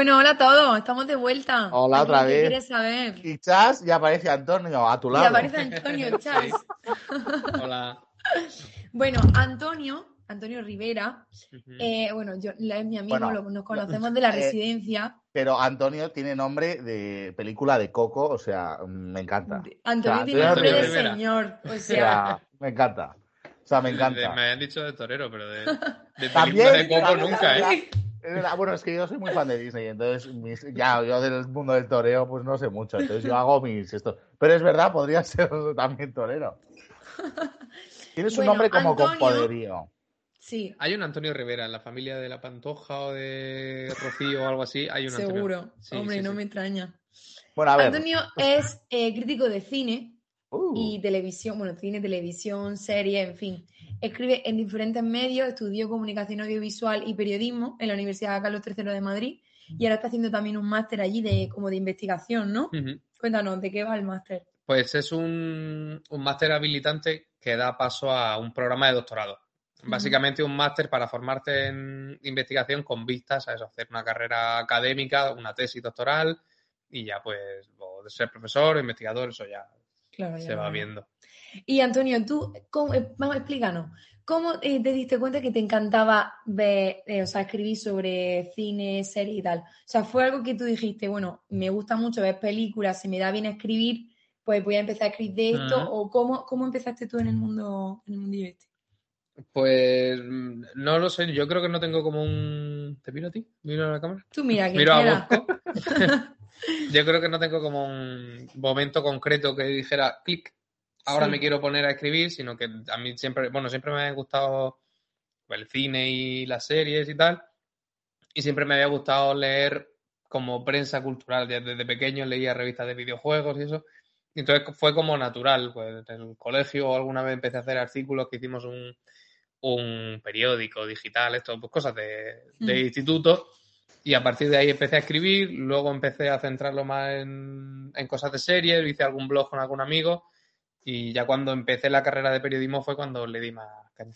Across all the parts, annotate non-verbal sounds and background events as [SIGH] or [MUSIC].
Bueno, hola a todos, estamos de vuelta. Hola otra ¿Qué vez. quieres saber? Y Chas, y aparece Antonio a tu Y lado. aparece Antonio [LAUGHS] Chas. Hola. Bueno, Antonio, Antonio Rivera, eh, bueno, yo, la- es mi amigo, Bueno, lo- nos conocemos de [LAUGHS] la eh, residencia. Pero Antonio tiene nombre de película de Coco, o sea, me encanta. Antonio o sea, tiene Antonio nombre de Rivera. señor, o O sea, me encanta. O sea, me De- encanta. me habían dicho de torero, pero de, de [LAUGHS] También, película de Coco nunca, ¿eh? También. Es verdad, Bueno, es que yo soy muy fan de Disney, entonces mis- ya yo del mundo del toreo pues no sé mucho, entonces yo hago mis esto. Pero es verdad, podría ser [LAUGHS] también torero. Tienes un Bueno, nombre como con Antonio- poderío. sí, Hay un Antonio Rivera en la familia de la Pantoja o de Rocío o algo así. Hay un Antonio. seguro. Sí, Hombre, sí, no sí. me extraña. Bueno, a ver. Antonio es eh, crítico de cine Uh, y televisión, bueno, cine, televisión, serie, en fin. Escribe en diferentes medios, estudió comunicación audiovisual y periodismo en la Universidad Carlos III de Madrid y ahora está haciendo también un máster allí de como de investigación, ¿no? Cuéntanos, ¿de qué va el máster? Pues es un, un máster habilitante que da paso a un programa de doctorado. Básicamente un máster para formarte en investigación con vistas a eso, hacer una carrera académica, una tesis doctoral y ya pues o de ser profesor o investigador, eso ya Claro, ya se va viendo. Y Antonio, tú, ¿cómo, eh, vamos, explícanos, ¿cómo eh, te diste cuenta que te encantaba ver, eh, o sea, escribir sobre cine, series y tal? O sea, fue algo que tú dijiste, bueno, me gusta mucho ver películas, se me da bien escribir, pues voy a empezar a escribir de esto, o cómo, cómo empezaste tú en el mundo, en el mundillo este. Pues mm, no lo sé, yo creo que no tengo como un... ¿Te miro a ti? ¿Miro a la cámara? Tú mira, que Miro a. Bosco. [LAUGHS] [LAUGHS] Yo creo que no tengo como un momento concreto que dijera, clic, ahora Sí. me quiero poner a escribir, sino que a mí siempre, bueno, siempre me ha gustado el cine y las series y tal, y siempre me había gustado leer como prensa cultural. Desde pequeño leía revistas de videojuegos y eso. Y entonces fue como natural, pues en el colegio alguna vez empecé a hacer artículos que hicimos un, un periódico digital, esto, pues cosas de, de Mm. instituto. Y a partir de ahí empecé a escribir, luego empecé a centrarlo más en, en cosas de series, hice algún blog con algún amigo y ya cuando empecé la carrera de periodismo fue cuando le di más caña.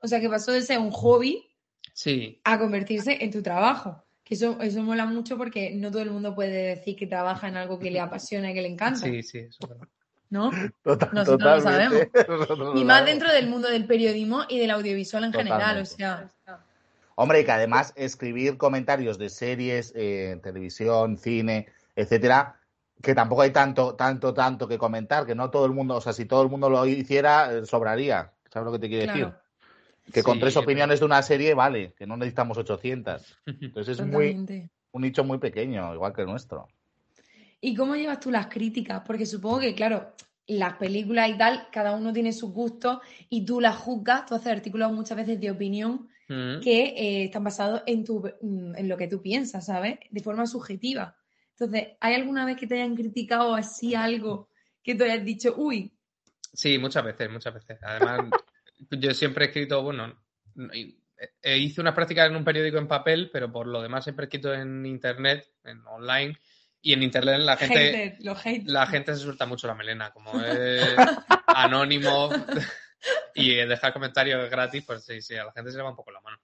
O sea, que pasó de ser un hobby Sí, a convertirse en tu trabajo. Que eso, eso mola mucho porque no todo el mundo puede decir que trabaja en algo que le apasiona y que le encanta, sí, sí, eso es verdad. ¿no? Total- Nosotros lo totalmente. [LAUGHS] Nosotros lo Y más sabemos. dentro del mundo del periodismo y del audiovisual en general, o sea. Hombre, y que además escribir comentarios de series, eh, televisión, cine, etcétera, que tampoco hay tanto, tanto, tanto que comentar, que no todo el mundo, o sea, si todo el mundo lo hiciera, eh, sobraría. ¿Sabes lo que te quiero Claro. decir? Que con tres pero- opiniones de una serie vale, que no necesitamos 800. Entonces es muy, un nicho muy pequeño, igual que el nuestro. ¿Y cómo llevas tú las críticas? Porque supongo que, claro, las películas y tal, cada uno tiene sus gustos y tú las juzgas, tú haces artículos muchas veces de opinión Mm. que eh, están basados en, tu, en lo que tú piensas, ¿sabes? De forma subjetiva. Entonces, ¿hay alguna vez que te hayan criticado así algo que tú hayas dicho, uy, Sí, muchas veces, muchas veces. Además, [LAUGHS] yo siempre he escrito, bueno, y- eh, hice unas prácticas en un periódico en papel, pero por lo demás siempre he escrito en internet, en online, y en internet la gente, haters? la gente se suelta mucho la melena, como [LAUGHS] es anónimo [LAUGHS] y dejar comentarios gratis, pues sí, sí, a la gente se le va un poco la mano.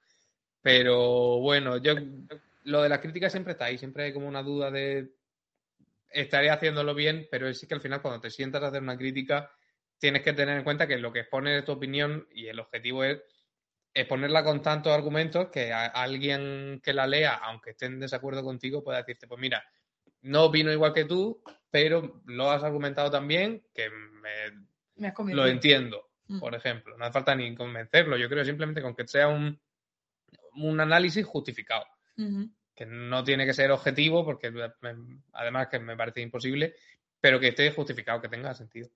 Pero bueno, yo lo de la crítica siempre está ahí, siempre hay como una duda de estaré haciéndolo bien, pero sí que al final cuando te sientas a hacer una crítica tienes que tener en cuenta que lo que expone es tu opinión y el objetivo es exponerla con tantos argumentos que a alguien que la lea, aunque esté en desacuerdo contigo, pueda decirte, pues mira, no opino igual que tú, pero lo has argumentado también que me, Me has lo entiendo, Mm. por ejemplo. No hace falta ni convencerlo, yo creo simplemente con que sea un, un análisis justificado. Que no tiene que ser objetivo, porque además que me parece imposible, pero que esté justificado, que tenga sentido.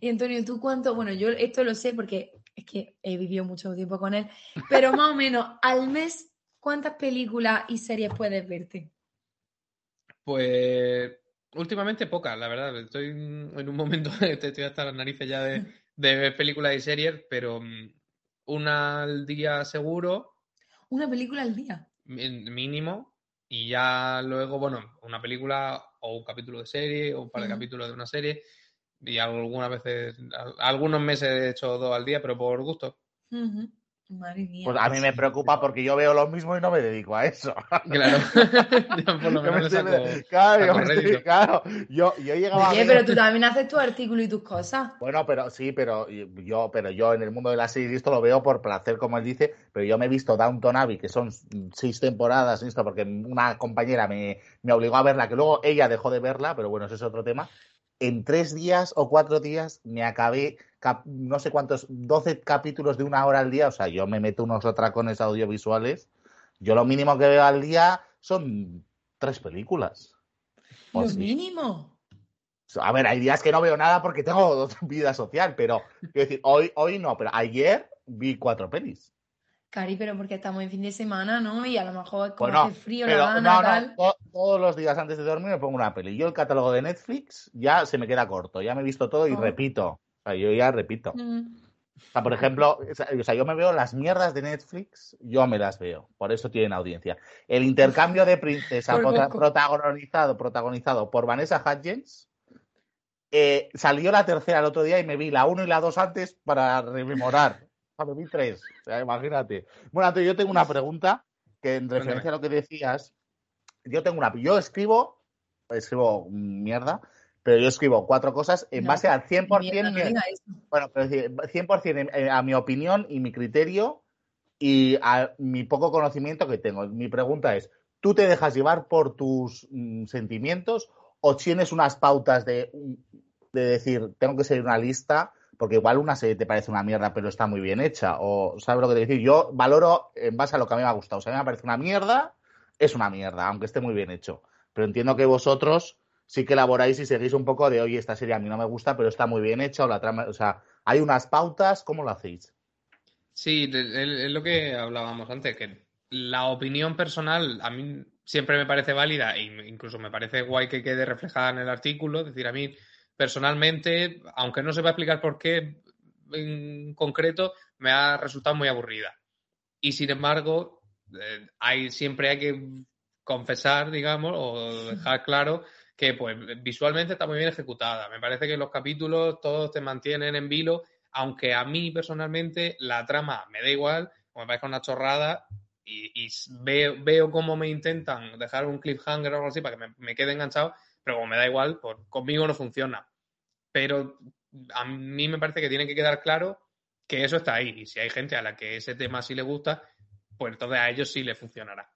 Y Antonio, ¿tú cuánto? Bueno, yo esto lo sé porque es que he vivido mucho tiempo con él, pero más o [LAUGHS] menos al mes, ¿cuántas películas y series puedes verte? Pues últimamente pocas, la verdad. Estoy en un momento [LAUGHS] estoy hasta las narices ya de, de ver películas y series, pero mm, una al día seguro, Una película al día. Mínimo, y ya luego, bueno, una película o un capítulo de serie o un par de capítulos de una serie. Y algunas veces, al- algunos meses he hecho dos al día, pero por gusto. Madre mía. Pues a mí me preocupa porque yo veo lo mismo y no me dedico a eso. [LAUGHS] Claro. [LAUGHS] Yo por lo [LAUGHS] Yo menos me le estoy- saco. claro, yo saco me estoy- rédito. claro, yo, yo llegaba a Oye, ver- pero tú también haces tu artículo y tus cosas. Bueno, pero sí, pero yo, pero yo en el mundo de la serie esto lo veo por placer, como él dice, pero yo me he visto Downton Abbey, que son seis temporadas, esto, porque una compañera me, me obligó a verla, que luego ella dejó de verla, pero bueno, ese es otro tema. En tres días o cuatro días me acabé no sé cuántos, 12 capítulos de una hora al día, o sea, yo me meto unos atracones audiovisuales. Yo lo mínimo que veo al día son tres películas. Lo sí. mínimo. A ver, hay días que no veo nada porque tengo [LAUGHS] vida social, pero quiero decir, hoy, hoy no, pero ayer vi cuatro pelis. Cari, pero porque estamos en fin de semana, ¿no? Y a lo mejor como Bueno, hace frío, Pero la gana, no, no, tal. to- todos los días antes de dormir me pongo una peli. Yo el catálogo de Netflix ya se me queda corto, ya me he visto todo y Oh. repito. O sea, yo ya repito. Mm. O sea, por ejemplo, o sea, yo me veo las mierdas de Netflix, yo me las veo, por eso tienen audiencia. El intercambio de princesa prota- protagonizado, protagonizado por Vanessa Hudgens, eh, salió la tercera el otro día y me vi la 1 y la 2 antes para rememorar. O sea, me vi tres, o sea, imagínate. Bueno, Antonio, yo tengo una pregunta que en referencia a lo que decías, yo tengo una, yo escribo, escribo mierda, pero yo escribo cuatro cosas en No, base al 100% Mierda, no mi- bueno, pero es decir, 100% en- en- a mi opinión y mi criterio y a mi poco conocimiento que tengo. Mi pregunta es, ¿tú te dejas llevar por tus mm, sentimientos o tienes unas pautas de, de decir, tengo que seguir una lista? Porque igual una serie te parece una mierda, pero está muy bien hecha. O, ¿sabes lo que te quiero decir? Yo valoro en base a lo que a mí me ha gustado. O sea, a mí me parece una mierda, es una mierda, aunque esté muy bien hecho. Pero entiendo que vosotros sí que elaboráis y seguís un poco de, oye, esta serie a mí no me gusta, pero está muy bien hecha, la trama, o sea, hay unas pautas, ¿cómo lo hacéis? Sí, es lo que hablábamos antes, que la opinión personal a mí siempre me parece válida e incluso me parece guay que quede reflejada en el artículo. Es decir, a mí personalmente, aunque no se va a explicar por qué en concreto, me ha resultado muy aburrida. Y sin embargo, eh, hay, siempre hay que confesar, digamos, o dejar claro que pues visualmente está muy bien ejecutada. Me parece que los capítulos todos te mantienen en vilo, aunque a mí personalmente la trama me da igual, o me parece una chorrada, y, veo, veo cómo me intentan dejar un cliffhanger o algo así para que me, me quede enganchado, pero como me da igual, conmigo no funciona. Pero a mí me parece que tiene que quedar claro que eso está ahí, y si hay gente a la que ese tema sí le gusta, pues entonces a ellos sí le funcionará.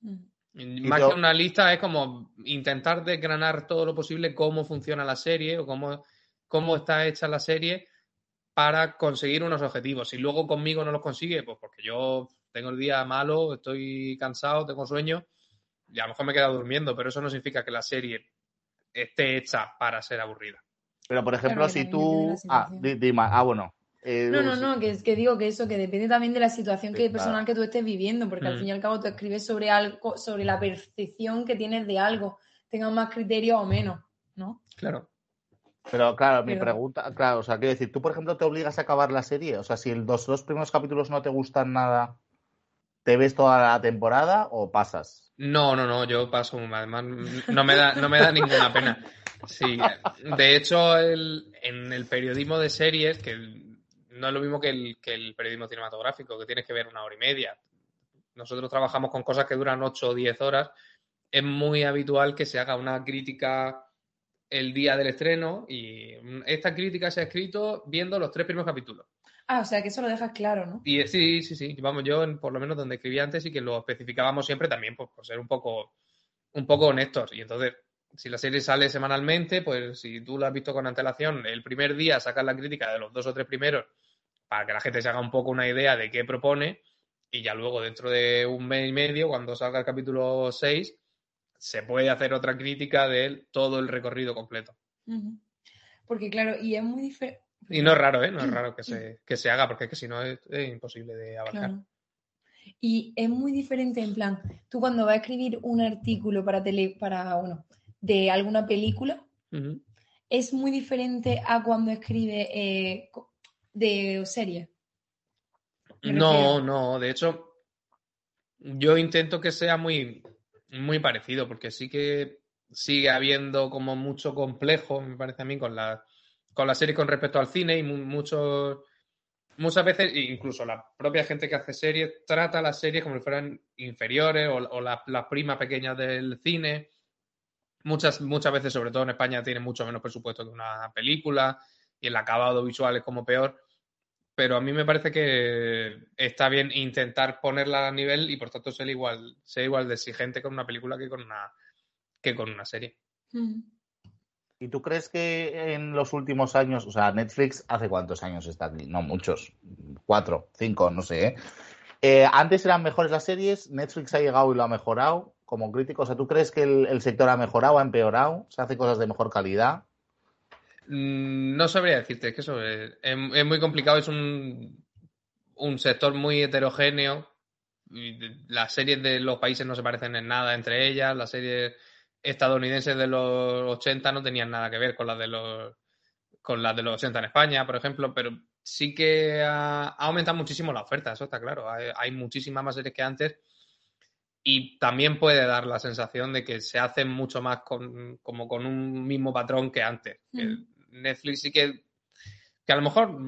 Mm. Más que una lista es como intentar desgranar todo lo posible cómo funciona la serie o cómo, cómo está hecha la serie para conseguir unos objetivos. Si luego conmigo no los consigue, pues porque yo tengo el día malo, estoy cansado, tengo sueño y a lo mejor me he quedado durmiendo, pero eso no significa que la serie esté hecha para ser aburrida. Pero, por ejemplo, si tú... Ah. Ah, bueno. Eh, No, no, no, que, es que digo que eso, que depende también de la situación que, personal que tú estés viviendo, porque al Mm. fin y al cabo tú escribes sobre algo, sobre la percepción que tienes de algo, tengas más criterio o menos, ¿no? Claro. Pero claro, mi pregunta, claro, o sea, quiero decir, tú, por ejemplo, te obligas a acabar la serie. O sea, si los dos primeros capítulos no te gustan nada, ¿te ves toda la temporada o pasas? No, no, no, yo paso, además no me da, no me da ninguna pena. Sí, de hecho, el- en el periodismo de series, que no es lo mismo que el, que el periodismo cinematográfico, que tienes que ver una hora y media. Nosotros trabajamos con cosas que duran 8 o 10 horas. Es muy habitual que se haga una crítica el día del estreno y esta crítica se ha escrito viendo los tres primeros capítulos. Ah, o sea que eso lo dejas claro, ¿no? Y sí, sí, sí. Vamos, yo por lo menos donde escribí antes y que lo especificábamos siempre también pues, por ser un poco, un poco honestos. Y entonces, si la serie sale semanalmente, pues si tú la has visto con antelación, el primer día sacas la crítica de los dos o tres primeros para que la gente se haga un poco una idea de qué propone y ya luego dentro de un mes y medio, cuando salga el capítulo 6, se puede hacer otra crítica de todo el recorrido completo. Porque claro, y es muy diferente. Y no es raro, ¿eh? No es [CLEARS THROAT] raro que se, que se haga, porque es que si no es, imposible de abarcar. Y es muy diferente, en plan, tú cuando vas a escribir un artículo para tele, para, bueno, de alguna película, es muy diferente a cuando escribe eh, de serie. No, no, de hecho, yo intento que sea muy, muy parecido, porque sí que sigue habiendo como mucho complejo, me parece a mí, con la, con la serie con respecto al cine y muchos muchas veces, incluso la propia gente que hace series, trata las series como si fueran inferiores o, las, primas pequeñas del cine. Muchas, muchas veces, sobre todo en España, tiene mucho menos presupuesto que una película y el acabado visual es como peor. Pero a mí me parece que está bien intentar ponerla a nivel y por tanto ser igual, ser igual de exigente con una película que con una, que con una serie. Mm. ¿Y tú crees que en los últimos años, o sea, Netflix hace cuántos años está aquí? No muchos, cuatro, cinco, no sé. ¿eh? Eh, antes eran mejores las series, Netflix ha llegado y lo ha mejorado como crítico. O sea, ¿tú crees que el, sector ha mejorado, ha empeorado? ¿Se hace cosas de mejor calidad? Mm, no sabría decirte, que eso es, muy complicado, es un, un sector muy heterogéneo. Las series de los países no se parecen en nada entre ellas, las series estadounidenses de los 80 no tenían nada que ver con las de los con las de los 80 en España, por ejemplo, pero sí que ha, aumentado muchísimo la oferta, eso está claro. Hay, muchísimas más series que antes y también puede dar la sensación de que se hacen mucho más con, como con un mismo patrón que antes. Netflix sí que, que a lo mejor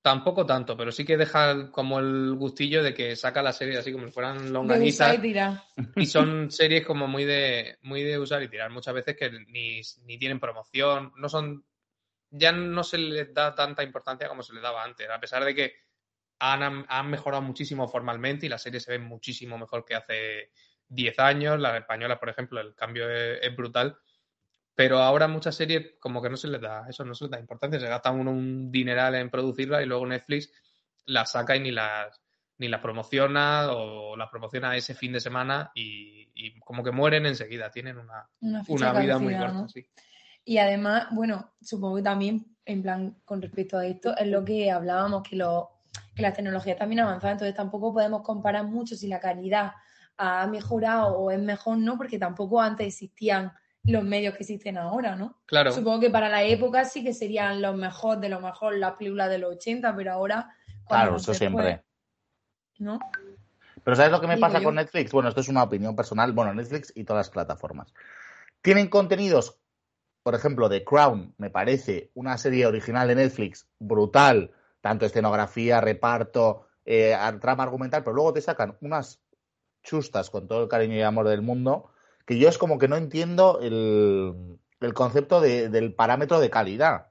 Tampoco tanto, pero sí que deja como el gustillo de que saca la serie así como si fueran longanizas. Y, son series como muy de, muy de usar y tirar. Muchas veces que ni, tienen promoción, no son. Ya no se les da tanta importancia como se les daba antes, a pesar de que han, han mejorado muchísimo formalmente y la serie se ve muchísimo mejor que hace 10 años. Las españolas, por ejemplo, el cambio es brutal pero ahora muchas series como que no se les da eso, no se les da importancia, se gasta uno un dineral en producirla y luego Netflix las saca y ni las ni las promociona o las promociona ese fin de semana y, como que mueren enseguida, tienen una, una, vida muy corta. Y además, bueno, supongo que también, en plan, con respecto a esto, es lo que hablábamos, que, lo, que las tecnologías también avanzan, entonces tampoco podemos comparar mucho si la calidad ha mejorado o es mejor, ¿no? Porque tampoco antes existían los medios que existen ahora, ¿no? Claro. Supongo que para la época sí que serían los mejores de lo mejor las películas de los 80, pero ahora... Claro, eso siempre. ¿No? Pero ¿sabes lo que me pasa con Netflix? Bueno, esto es una opinión personal. Bueno, Netflix y todas las plataformas. Tienen contenidos, por ejemplo, The Crown, me parece una serie original de Netflix brutal, tanto escenografía, reparto, eh, trama argumental, pero luego te sacan unas chustas con todo el cariño y amor del mundo que yo es como que no entiendo el, concepto del parámetro de calidad.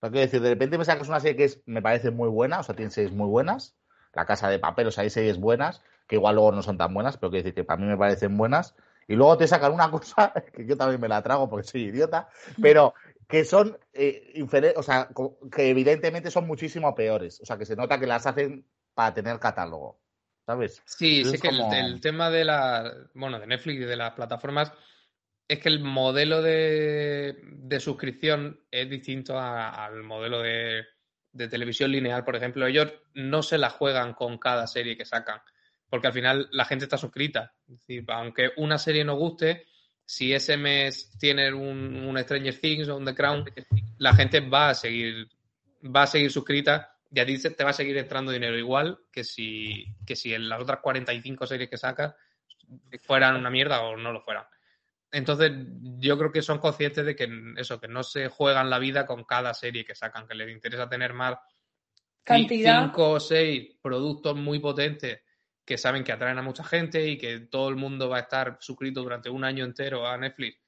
O sea, decir, de repente me sacas una serie que es, me parece muy buena, o sea, tiene series muy buenas, La Casa de Papel, o sea, hay series buenas, que igual luego no son tan buenas, pero quiero decir que para mí me parecen buenas, y luego te sacan una [LAUGHS] cosa, que yo también me la trago porque soy idiota, pero que son eh, o sea, que evidentemente son muchísimo peores, o sea, que se nota que las hacen para tener catálogo. ¿Sabes? Sí, sí que el, tema de la, bueno, de Netflix y de las plataformas es que el modelo de, suscripción es distinto al modelo de, televisión lineal, por ejemplo. Ellos no se la juegan con cada serie que sacan, porque al final la gente está suscrita. Es decir, aunque una serie no guste, si ese mes tiene un, un Stranger Things o un The Crown, la gente va a seguir, va a seguir suscrita y a ti te va a seguir entrando dinero igual que si, que si en las otras 45 series que sacas fueran una mierda o no lo fueran. Entonces, yo creo que son conscientes de que eso, que no se juegan la vida con cada serie que sacan, que les interesa tener más cantidad. Cinco o seis productos muy potentes que saben que atraen a mucha gente y que todo el mundo va a estar suscrito durante un año entero a Netflix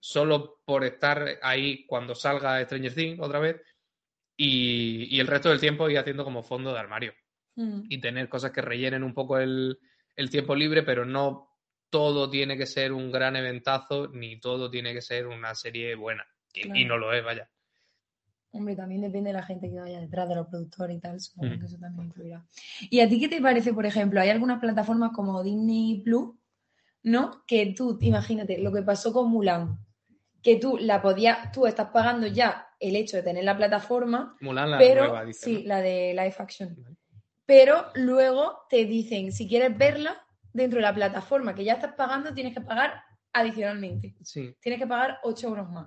solo por estar ahí cuando salga Stranger Things otra vez y, el resto del tiempo ir haciendo como fondo de armario mm. y tener cosas que rellenen un poco el, tiempo libre, pero no todo tiene que ser un gran eventazo ni todo tiene que ser una serie buena. Y, no lo es, vaya. Hombre, también depende de la gente que vaya detrás de los productores y tal, supongo Mm. que eso también influirá. ¿Y a ti qué te parece, por ejemplo? Hay algunas plataformas como Disney Plus, ¿no? Que tú, imagínate, lo que pasó con Mulan, que tú la podías, tú estás pagando ya el hecho de tener la plataforma, Mulan la pero nueva, dice. sí, ¿no? la de live action. Vale. Pero luego te dicen, si quieres verla dentro de la plataforma que ya estás pagando, tienes que pagar adicionalmente. Sí. Tienes que pagar 8 euros más.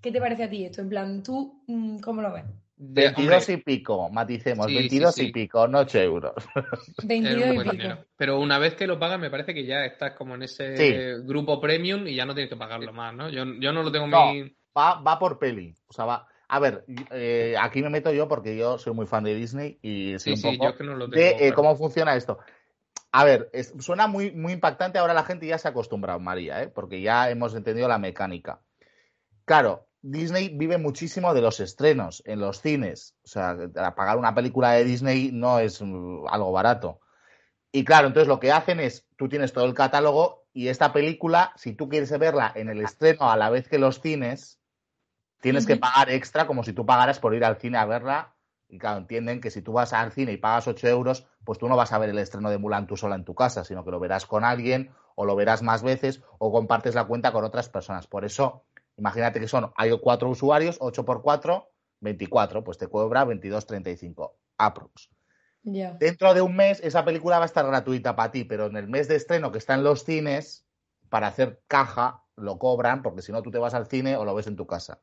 ¿Qué te parece a ti esto? En plan, ¿tú mm, cómo lo ves? De- 22 hombre, y pico, maticemos, Sí, sí, 22 sí. y pico, no 8 euros. [LAUGHS] 22 es un y pico. dinero. Pero una vez que lo pagas, me parece que ya estás como en ese Sí. grupo premium y ya no tienes que pagarlo más, ¿no? Yo, yo no lo tengo No. muy. Va, va por peli. O sea, va. A ver, eh, aquí me meto yo porque yo soy muy fan de Disney y Sí, un sí, poco yo es que no lo tengo. de eh, claro. cómo funciona esto. A ver, es- suena muy, muy impactante. Ahora la gente ya se ha acostumbrado, María, ¿eh? porque ya hemos entendido la mecánica. Claro, Disney vive muchísimo de los estrenos en los cines. O sea, pagar una película de Disney no es mm, algo barato. Y claro, entonces lo que hacen es, tú tienes todo el catálogo y esta película, si tú quieres verla en el estreno a la vez que los cines, tienes que pagar extra como si tú pagaras por ir al cine a verla. Y claro, entienden que si tú vas al cine y pagas 8 euros, pues tú no vas a ver el estreno de Mulan tú sola en tu casa, sino que lo verás con alguien o lo verás más veces o compartes la cuenta con otras personas. Por eso, imagínate que son, hay cuatro usuarios, 8 por 4, 24, pues te cobra 22.35 aprox. Ya. Dentro de un mes esa película va a estar gratuita para ti, pero en el mes de estreno que está en los cines, para hacer caja, lo cobran, porque si no tú te vas al cine o lo ves en tu casa.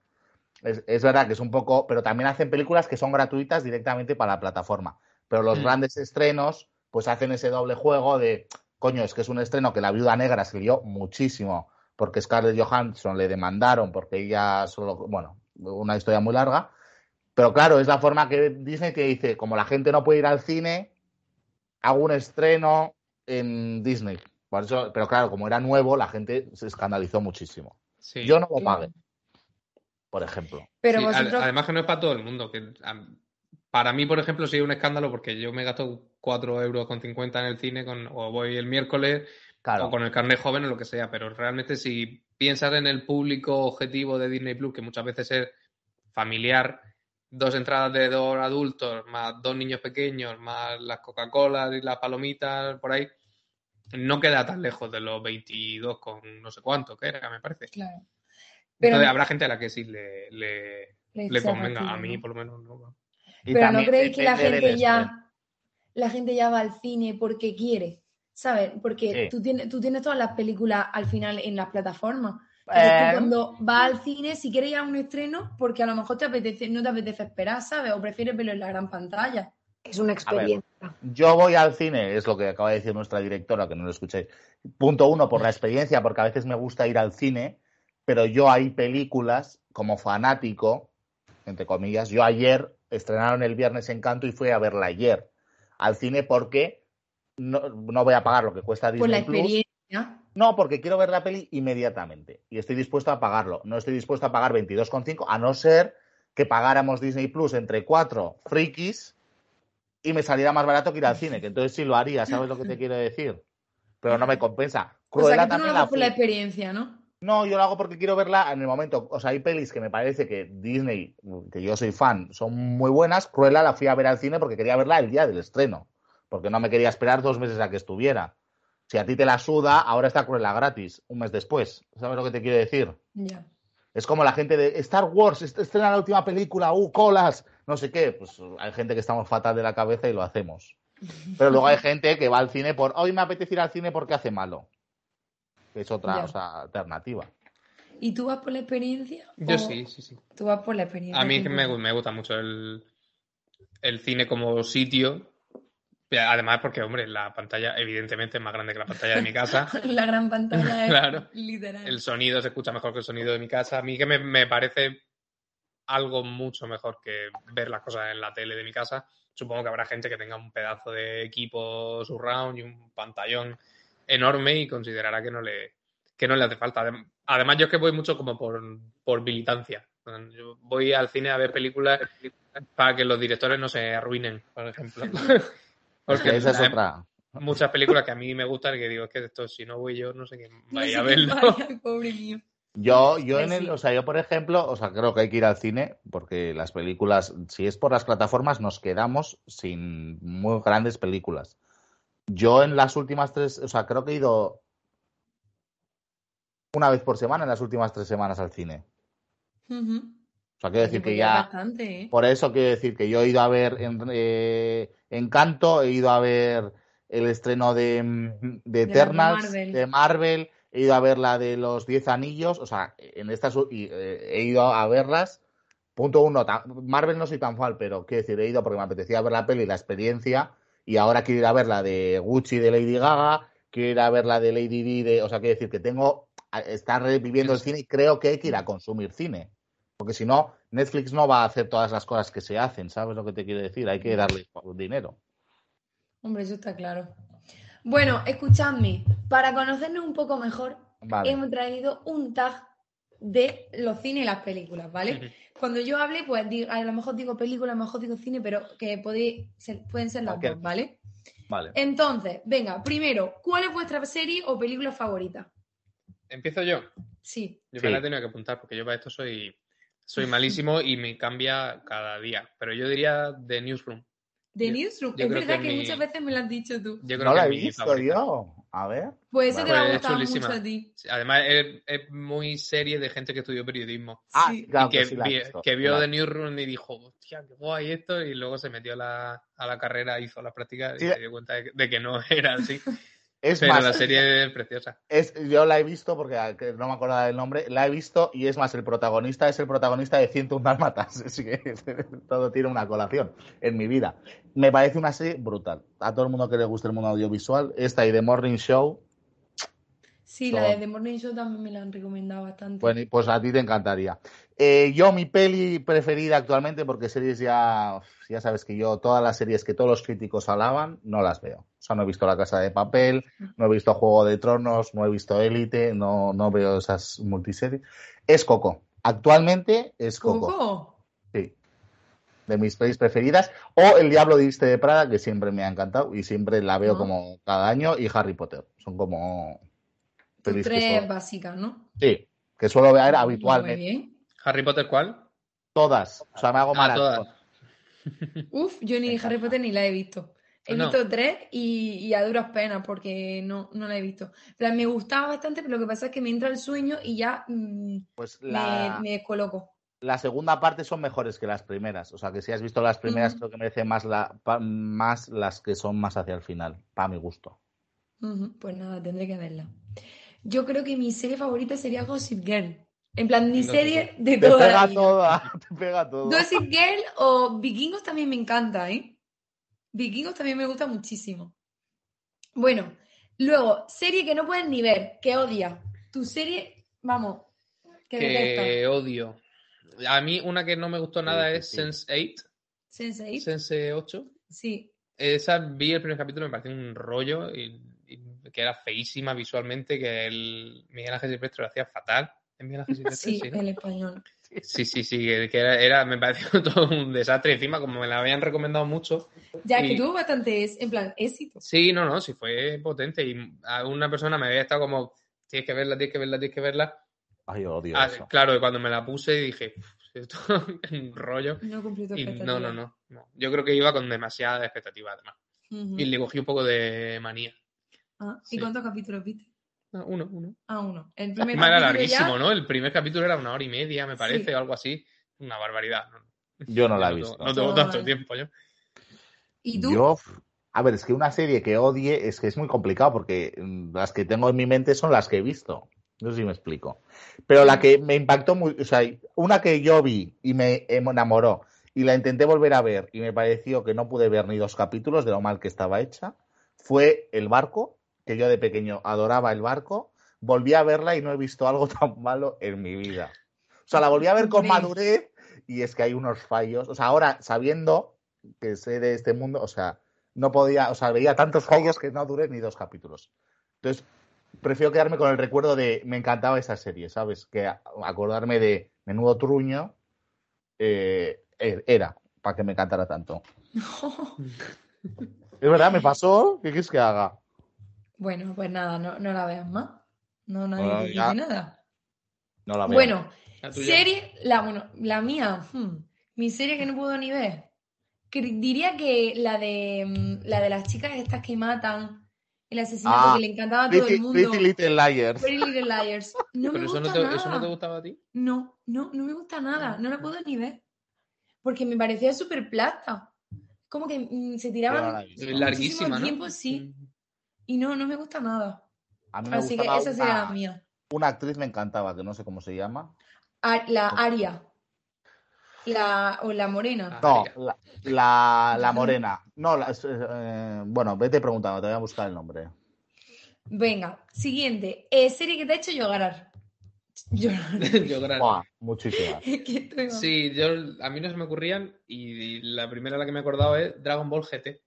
Es, es verdad que es un poco, pero también hacen películas que son gratuitas directamente para la plataforma. Pero los Mm. grandes estrenos, pues hacen ese doble juego de, coño, es que es un estreno que la viuda negra se lió muchísimo, porque Scarlett Johansson le demandaron, porque ella solo, bueno, una historia muy larga. Pero claro, es la forma que Disney te dice, como la gente no puede ir al cine, hago un estreno en Disney. Por eso, pero claro, como era nuevo, la gente se escandalizó muchísimo. Sí. Yo no lo pagué, por ejemplo. Pero Sí, vosotros, Además que no es para todo el mundo. Que, para mí, por ejemplo, sí es un escándalo porque yo me gasto 4 euros con 50 en el cine con, o voy el miércoles Claro, o con el carnet joven o lo que sea, pero realmente si piensas en el público objetivo de Disney Plus, que muchas veces es familiar, dos entradas de dos adultos, más dos niños pequeños, más las Coca-Colas y las palomitas por ahí, no queda tan lejos de los 22 con no sé cuánto que era, me parece. claro. Pero, Entonces habrá gente a la que sí le, le, le convenga, a mí por lo menos no. Y Pero ¿no creéis que la gente ya, la gente ya va al cine porque quiere? ¿Sabes? Porque Sí. tú, tienes, tú tienes todas las películas al final en las plataformas. Eh, cuando vas al cine, si quieres ir a un estreno, porque a lo mejor te apetece, no te apetece esperar, ¿sabes? O prefieres verlo en la gran pantalla. Es una experiencia. Yo voy al cine, es lo que acaba de decir nuestra directora, que no lo escuchéis. Punto uno, por la experiencia, porque a veces me gusta ir al cine, pero yo hay películas como fanático, entre comillas, yo ayer estrenaron el viernes Encanto y fui a verla ayer al cine porque no, no voy a pagar lo que cuesta Por la Disney Plus. experiencia. No, porque quiero ver la peli inmediatamente y estoy dispuesto a pagarlo. No estoy dispuesto a pagar 22,5 a no ser que pagáramos Disney Plus entre cuatro frikis y me saliera más barato que ir al cine, que entonces sí lo haría, ¿sabes lo que te [LAUGHS] quiero decir? Pero no me compensa. O sea, Cruella que tú no lo la por la experiencia, ¿no? No, yo lo hago porque quiero verla en el momento. O sea, hay pelis que me parece que Disney, que yo soy fan, son muy buenas. Cruella la fui a ver al cine porque quería verla el día del estreno, porque no me quería esperar dos meses a que estuviera. Si a ti te la suda, ahora está Cruella gratis, un mes después. ¿Sabes lo que te quiero decir? Ya. Es como la gente de Star Wars, est- estrena la última película, uh, colas, no sé qué. Pues hay gente que estamos fatal de la cabeza y lo hacemos. Pero luego hay gente que va al cine por, hoy me apetece ir al cine porque hace malo. Que es otra Ya. o sea, alternativa. ¿Y tú vas por la experiencia? Yo sí, sí, sí. Tú vas por la experiencia. A mí es que me, 100%? me gusta mucho el, el cine como sitio. Además, porque, hombre, la pantalla evidentemente es más grande que la pantalla de mi casa. [LAUGHS] La gran pantalla es [LAUGHS] Claro. literal. El sonido se escucha mejor que el sonido de mi casa. A mí que me, me parece algo mucho mejor que ver las cosas en la tele de mi casa. Supongo que habrá gente que tenga un pedazo de equipo surround y un pantallón enorme y considerará que no le, que no le hace falta. Adem- Además, yo es que voy mucho como por, por militancia. Yo voy al cine a ver películas para que los directores no se arruinen, por ejemplo. [LAUGHS] [LAUGHS] Porque Esa es otra. muchas películas que a mí me gustan y que digo, es que esto si no voy yo, no sé quién No vaya sé a verlo. vaya, [LAUGHS] pobre mío. Yo, yo Pues en el, sí. o sea, yo por ejemplo, o sea, creo que hay que ir al cine porque las películas, si es por las plataformas, nos quedamos sin muy grandes películas. Yo en las últimas tres, o sea, creo que he ido una vez por semana en las últimas tres semanas al cine. O sea, quiero decir Oye, pues que ya bastante, ¿eh? por eso quiero decir que yo he ido a ver en, eh, Encanto, he ido a ver el estreno de, de De Eternals, Marvel. de Marvel, he ido a ver la de los Diez Anillos, o sea, en estas y, eh, he ido a verlas. Punto uno, Marvel no soy tan fan, pero quiero decir, he ido porque me apetecía ver la peli y la experiencia, y ahora quiero ir a ver la de Gucci de Lady Gaga, quiero ir a ver la de Lady Di, de, o sea, quiero decir que tengo, está reviviendo el cine y creo que hay que ir a consumir cine. Porque si no, Netflix no va a hacer todas las cosas que se hacen, ¿sabes lo que te quiero decir? Hay que darle dinero. Hombre, eso está claro. Bueno, escuchadme, para conocernos un poco mejor, Vale. hemos traído un tag de los cines y las películas, ¿vale? Cuando yo hable, pues di- a lo mejor digo película, a lo mejor digo cine, pero que podéis ser- pueden ser las dos, ¿vale? Vale. Entonces, venga, primero, ¿cuál es vuestra serie o película favorita? Empiezo yo. Sí. Yo Sí. me la he tenido que apuntar porque yo para esto soy, soy [LAUGHS] malísimo y me cambia cada día. Pero yo diría The Newsroom. The Yo- Newsroom. yo es verdad que que, mi- muchas veces me lo has dicho tú. Yo creo No que la he visto favorita. yo. A ver. Pues ese te va a Pues es gustar chulísima. mucho a ti. Además, es, es muy serie de gente que estudió periodismo. Ah, Sí. claro y que, sí vi- visto, vio la- The Newsroom y dijo, hostia, qué guay esto, y luego se metió a la, a la carrera, hizo las prácticas Sí. y se dio cuenta de, de que no era así. [LAUGHS] Es Pero más, la serie es preciosa. es, yo la he visto porque ah, no me acordaba del nombre. La he visto y es más, el protagonista es el protagonista de 101 Dálmatas. [LAUGHS] Así que [LAUGHS] todo tiene una colación en mi vida. Me parece una serie brutal. A todo el mundo que le guste el mundo audiovisual, esta y The Morning Show, Sí, la de The Morning Show también me la han recomendado bastante. Bueno, y pues a ti te encantaría. Eh, yo, mi peli preferida actualmente, porque series ya, ya sabes que yo, todas las series que todos los críticos alaban, no las veo. O sea, no he visto La Casa de Papel, no he visto Juego de Tronos, no he visto Élite, no, no veo esas multiseries. Es Coco. Actualmente es Coco. ¿Coco? Sí. De mis pelis preferidas. O El Diablo de Viste de Prada, que siempre me ha encantado y siempre la veo Ah. como cada año. Y Harry Potter. Son como pelis tres básicas, ¿no? Sí, que suelo ver Muy habitualmente. bien. ¿Harry Potter cuál? Todas. O sea, me hago Ah, todas. [LAUGHS] Uf, yo ni Harry Potter ni la he visto. He No. visto tres y, y a duras penas porque no, no la he visto. Me gustaba bastante, pero lo que pasa es que me entra el sueño y ya mm, Pues me, la, me descoloco. la segunda parte son mejores que las primeras. O sea, que si has visto las primeras, creo que merece más, la, pa- más las que son más hacia el final, para mi gusto. Pues nada, tendré que verla. Yo creo que mi serie favorita sería Gossip Girl. En plan, mi serie de Te toda la pega vida. toda, [LAUGHS] te pega todo. Gossip Girl o Vikingos también me encanta, ¿eh? Vikingos también me gusta muchísimo. Bueno, luego, serie que no puedes ni ver, que odias. Tu serie, vamos, que. Que odio. A mí una que no me gustó nada sí, es sí. Sense8, Sense8. Sense 8. Sí. Esa vi el primer capítulo, me pareció un rollo y, y que era feísima visualmente, que el Miguel Ángel Silvestre lo hacía fatal. Sí, Sí, ¿no? el español. Sí, sí, sí, que que era, era- me pareció [LAUGHS] todo un desastre. Encima, como me la habían recomendado mucho. Ya que Y- tuvo bastante, en plan, éxito. Sí, no, no, sí fue potente. Y a una persona me había estado como, tienes que verla, tienes que verla, tienes que verla. Ay, odio Ah, eso. claro, y cuando me la puse dije, "Uf, esto [LAUGHS] es un rollo. No cumplió tu expectativa. no, no, no, no. Yo creo que iba con demasiada expectativa, además. Y le cogí un poco de manía. Ah, ¿Y sí. cuántos capítulos viste? Ah, Uno, uno. Ah, uno. El primer Encima era capítulo larguísimo, ya- ¿no? El primer capítulo era una hora y media, me parece, Sí. o algo así. Una barbaridad. Yo no la he visto. No tengo No, tanto vale. tiempo yo. ¿Y tú? Yo, a ver, es que una serie que odie es que es muy complicado porque mm, las que tengo en mi mente son las que he visto. No sé si me explico. Pero la que me impactó muy, o sea, una que yo vi y me enamoró y la intenté volver a ver y me pareció que no pude ver ni dos capítulos de lo mal que estaba hecha, fue El Barco, que yo de pequeño adoraba El Barco. Volví a verla y no he visto algo [LAUGHS] tan malo en mi vida. O sea, la volví a ver con madurez y es que hay unos fallos. O sea, ahora sabiendo que sé de este mundo, o sea, no podía, o sea, veía tantos fallos que no duré ni dos capítulos. Entonces, prefiero quedarme con el recuerdo de me encantaba esa serie, ¿sabes? Que acordarme de menudo truño eh, er- era para que me encantara tanto. [LAUGHS] Es verdad, me pasó. ¿Qué quieres que haga? Bueno, pues nada, no, no la veas más. No, nadie te dice nada. No la veo. Bueno, La serie, la, bueno, la mía, hmm, mi serie que no puedo ni ver. Que diría que la de mm, la de las chicas estas que matan, el asesinato Ah, que le encantaba a todo Pretty, el mundo. Pretty Little Liars. Pretty Little Liars. No me Pero eso gusta no, te, nada. eso no te gustaba a ti. No, no, no me gusta nada. No la puedo ni ver. Porque me parecía súper plata. Como que mm, se no tiraban. Es larguísima, ¿no? tiempo, sí. Y no, no me gusta nada. A mí me Así que esa sería la mía. una actriz me encantaba, que no sé cómo se llama. A- la Aria. La, o la morena. No, Aria. la, la, la morena. No, la- eh, bueno, vete preguntando, te voy a buscar el nombre. Venga, siguiente. Eh, serie que te ha hecho llorar. [LAUGHS] [LAUGHS] Llorar. Buah, muchísimas. [LAUGHS] Sí, yo, a mí no se me ocurrían y la primera a la que me he acordado es Dragon Ball GT.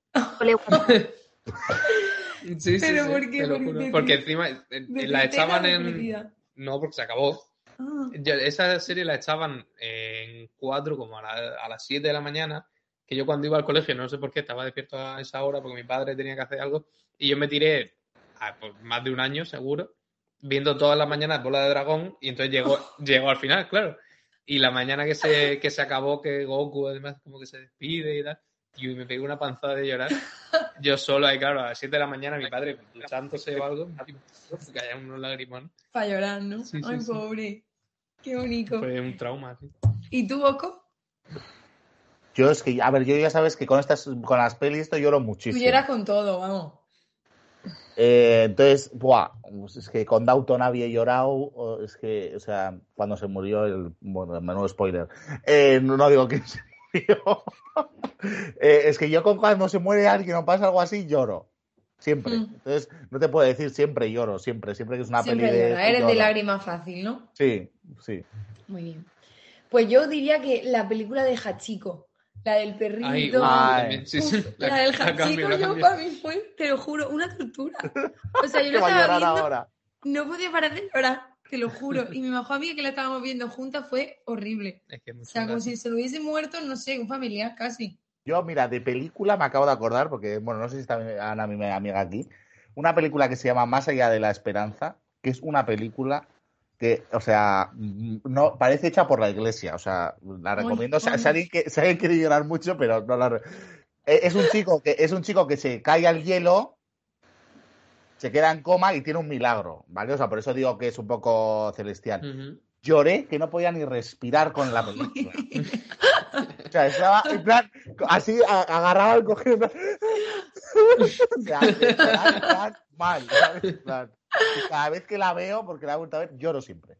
Sí, Pero sí, ¿por qué? te lo ¿Por qué juro. te- Porque encima eh, ¿De la echaban en... No, porque se acabó. Ah, Yo- esa serie la echaban en cuatro, como a, la- a las 7 de la mañana, que yo cuando iba al colegio, no sé por qué, estaba despierto a esa hora porque mi padre tenía que hacer algo, y yo me tiré a, pues, más de un año, seguro, viendo todas las mañanas Bola de Dragón, y entonces llegó, [LAUGHS] [LAUGHS] llegó al final, claro. Y la mañana que se, que se acabó, que Goku además como que se despide y tal, y me pegué una panzada de llorar. [LAUGHS] Yo solo ahí, claro, a las 7 de la mañana, mi padre duchándose o algo, me caían unos lagrimones. para llorar, ¿no? Sí, sí, Ay, sí. pobre. Qué bonito. Fue un trauma, sí. ¿Y tú, Bosco? Yo es que, a ver, yo ya sabes que con estas, con las pelis esto lloro Tú muchísimo. lloras con todo, vamos. Eh, entonces, buah, pues es que con Abbey he llorado, es que, o sea, cuando se murió el, bueno, menudo spoiler, Eh, no, no digo que [LAUGHS] Eh, es que yo con cuando se muere alguien o pasa algo así, lloro, siempre, Mm. entonces no te puedo decir siempre lloro, siempre, siempre que es una Siempre peli de... Eres de lágrima fácil, ¿no? Sí, sí. Muy bien. Pues yo diría que la película de Hachiko, la del perrito. Ay, sí, sí. la, del Hachiko, la yo cambio. para mí fue, te lo juro, una tortura. O sea, yo [LAUGHS] a estaba viendo, ahora. no podía parar de llorar, te lo juro. Y mi mejor amiga que la estábamos viendo juntas fue horrible. Es que es O sea, como si se lo hubiese muerto, no sé, un familiar casi. Yo, mira, de película me acabo de acordar, porque, bueno, no sé si está Ana, mi amiga aquí, una película que se llama Más allá de la esperanza, que es una película que, o sea, no parece hecha por la iglesia, o sea, la recomiendo. O sea, si alguien, que, si alguien quiere llorar mucho, pero no la... Eh, Es un chico que es un chico que se cae al hielo, se queda en coma y tiene un milagro, ¿vale? O sea, por eso digo que es un poco celestial. Lloré que no podía ni respirar con la película. O sea, estaba en plan, así a- agarrado al cogido. en plan- [LAUGHS] O sea, en plan, mal, ¿sabes? En plan, y cada vez que la veo, porque la he vuelto a ver, lloro siempre.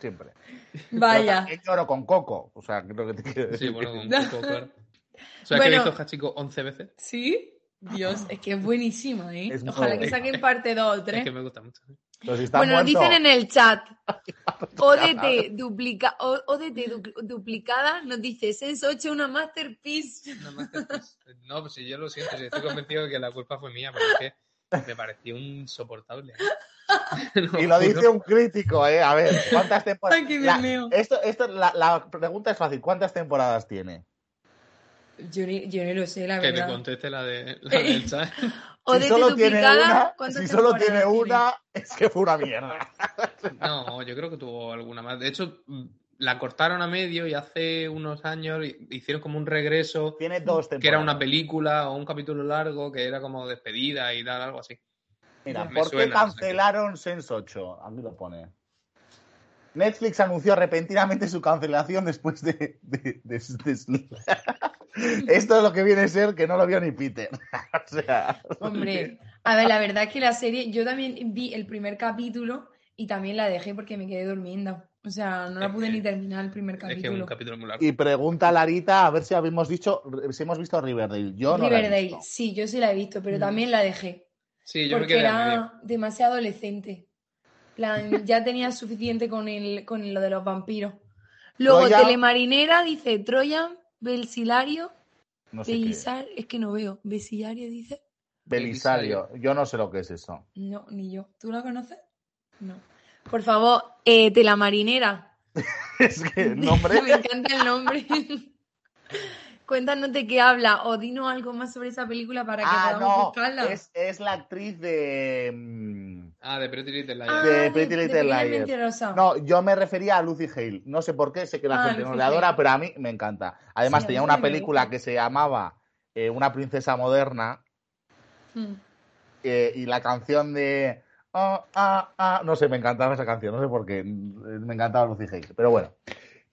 Siempre. Pero Vaya. también lloro con Coco. O sea, creo que te quiero decir. Sí, bueno, con. Coco, claro. O sea, que Bueno. he visto Hachiko 11 veces. ¿Sí? Dios, es que es buenísima, ¿eh? Es muy Ojalá que saquen parte 2 o Es 3. que me gusta mucho. ¿eh? Pero si está Bueno, nos muerto, dicen en el chat. [LAUGHS] ODT, duplica, o- ODT du- duplicada nos dice Sense 8 una masterpiece. Una masterpiece. No, pues si yo lo siento, si estoy convencido de que la culpa fue mía, pero es que me pareció insoportable. ¿eh? [LAUGHS] Y lo dice un crítico, ¿eh? A ver, ¿cuántas temporadas? [LAUGHS] Ay, qué La- meo. esto, esto, la, la pregunta es fácil. ¿Cuántas temporadas tiene? Yo ni, yo ni lo sé, la Que te verdad. conteste la, de, la [LAUGHS] del chat. ODT si solo tiene una, ¿cuántas si solo tiene una, es que fue una mierda. [LAUGHS] No, yo creo que tuvo alguna más. De hecho, la cortaron a medio y hace unos años hi- hicieron como un regreso Tiene dos temporadas. que era una película o un capítulo largo que era como despedida y tal, algo así. Mira, Me ¿por qué suena, cancelaron Sense 8? Aquí lo pone. Netflix anunció repentinamente su cancelación después de... de- de- de- [LAUGHS] [LAUGHS] Esto es lo que viene a ser que no lo vio ni Peter. [LAUGHS] o sea... Hombre, a ver, la verdad es que la serie, yo también vi el primer capítulo y también la dejé porque me quedé durmiendo. O sea, no la pude ni terminar el primer Es que capítulo. un capítulo muy largo. Y pregunta a Larita a ver si habíamos dicho, si hemos visto Riverdale. Yo no la he Riverdale, visto. sí, yo sí la he visto, pero Mm. también la dejé. Sí, yo me porque quedé era demasiado adolescente. plan, [LAUGHS] ya tenía suficiente con, el, con lo de los vampiros. Luego, Troya. Telemarinera dice Troyan, Belsilario, No sé qué. Belisar, es que no veo. Besillario dice. Belisario. Yo no sé lo que es eso. No, ni yo. ¿Tú la conoces? No. Por favor, eh, Telamarinera. [LAUGHS] es que el nombre... [LAUGHS] Me encanta el nombre. Cuéntanos de qué habla o dinos algo más sobre esa película para que Ah, podamos no, buscarla. es, es la actriz de... mm, Ah, de Pretty Little Liars. Ah, de Pretty Little Pequeña Liars. Mentirosa. No, yo me refería a Lucy Hale. No sé por qué, sé que la Ah, gente no le adora, Hale. pero a mí me encanta. Además, Sí, tenía una película que se llamaba eh, Una princesa moderna Mm. eh, y la canción de... ah, ah, ah, no sé, me encantaba esa canción, no sé por qué. Me encantaba Lucy Hale. Pero bueno.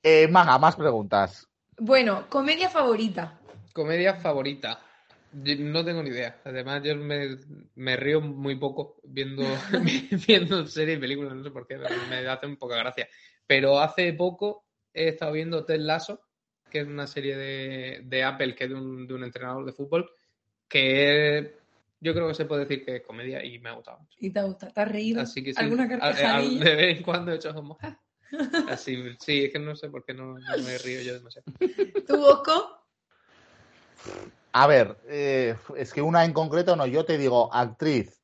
Eh, Maga, más preguntas. Bueno, comedia favorita. Comedia favorita. Yo no tengo ni idea. Además, yo me, me río muy poco viendo, [LAUGHS] [LAUGHS] viendo series y películas, no sé por qué, pero me hace un poca gracia. Pero hace poco he estado viendo Ted Lasso, que es una serie de, de Apple, que es de un, de un entrenador de fútbol, que yo creo que se puede decir que es comedia y me ha gustado mucho. ¿Y te gusta? ¿Te has reído? Así que sí, ¿Alguna a- a- carcajadilla? de vez en cuando he hecho como... Así, sí, es que no sé por qué no, no me río yo demasiado. ¿Tu Bosco? A ver, eh, es que una en concreto no, yo te digo, actriz,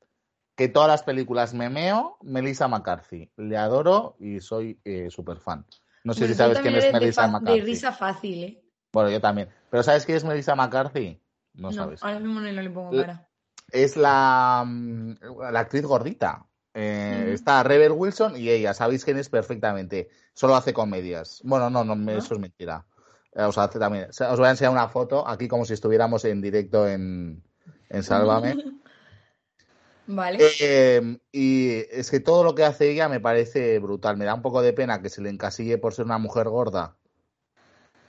que todas las películas me meo, Melissa McCarthy. Le adoro y soy súper fan. No sé Bueno, si tú sabes quién es Melissa McCarthy. De risa fácil, ¿eh? Bueno, yo también. Pero ¿sabes quién es Melissa McCarthy? No, sabes. ahora mismo no le pongo cara. Es la, mm, la actriz gordita. Eh. Está Rebel Wilson y ella, sabéis quién es perfectamente. Solo hace comedias. Bueno, no, no, ¿Ah? eso es mentira. Eh, Os, hace también. Os voy a enseñar una foto aquí como si estuviéramos en directo en, en Sálvame. [LAUGHS] Vale. Eh, y es que todo lo que hace ella me parece brutal. Me da un poco de pena que se le encasille por ser una mujer gorda.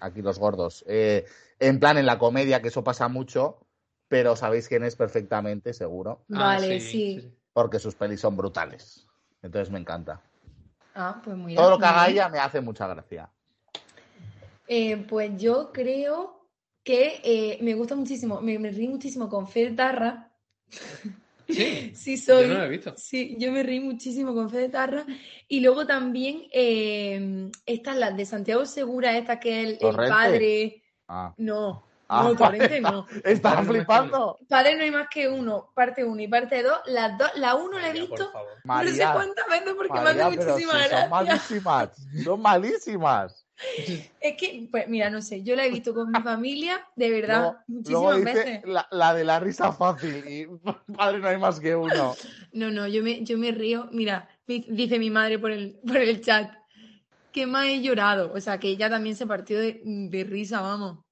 Aquí los gordos. Eh, en plan, en la comedia, que eso pasa mucho, pero sabéis quién es perfectamente, seguro, Ah, Vale, sí. Porque sus pelis son brutales. Entonces me encanta. Ah, pues muy Todo lo que haga ella me hace mucha gracia. Eh, pues yo creo que eh, me gusta muchísimo, me, me río muchísimo con Fede Tarra. [LAUGHS] Sí, [LAUGHS] Sí, soy. yo no lo he visto. Sí, yo me reí muchísimo con Fede Tarra. Y luego también eh, estas, las de Santiago Segura, esta que es el, padre. Ah. No, Ah, no, Torrente no. [LAUGHS] Estaba Padre no hay flipando. Padre no hay más que uno, parte uno y parte dos. Las dos, la uno la he María, visto favor. no sé María, cuántas veces porque me María, hace pero muchísima si son malísimas. Son malísimas. [LAUGHS] Es que, pues mira, no sé, yo la he visto con mi familia, de verdad, muchísimas luego dice veces. la, la de la risa fácil y [LAUGHS] padre no hay más que uno. No, no, yo me, yo me río. Mira, mi- dice mi madre por el, por el chat que más he llorado. O sea, que ella también se partió de, de risa, vamos.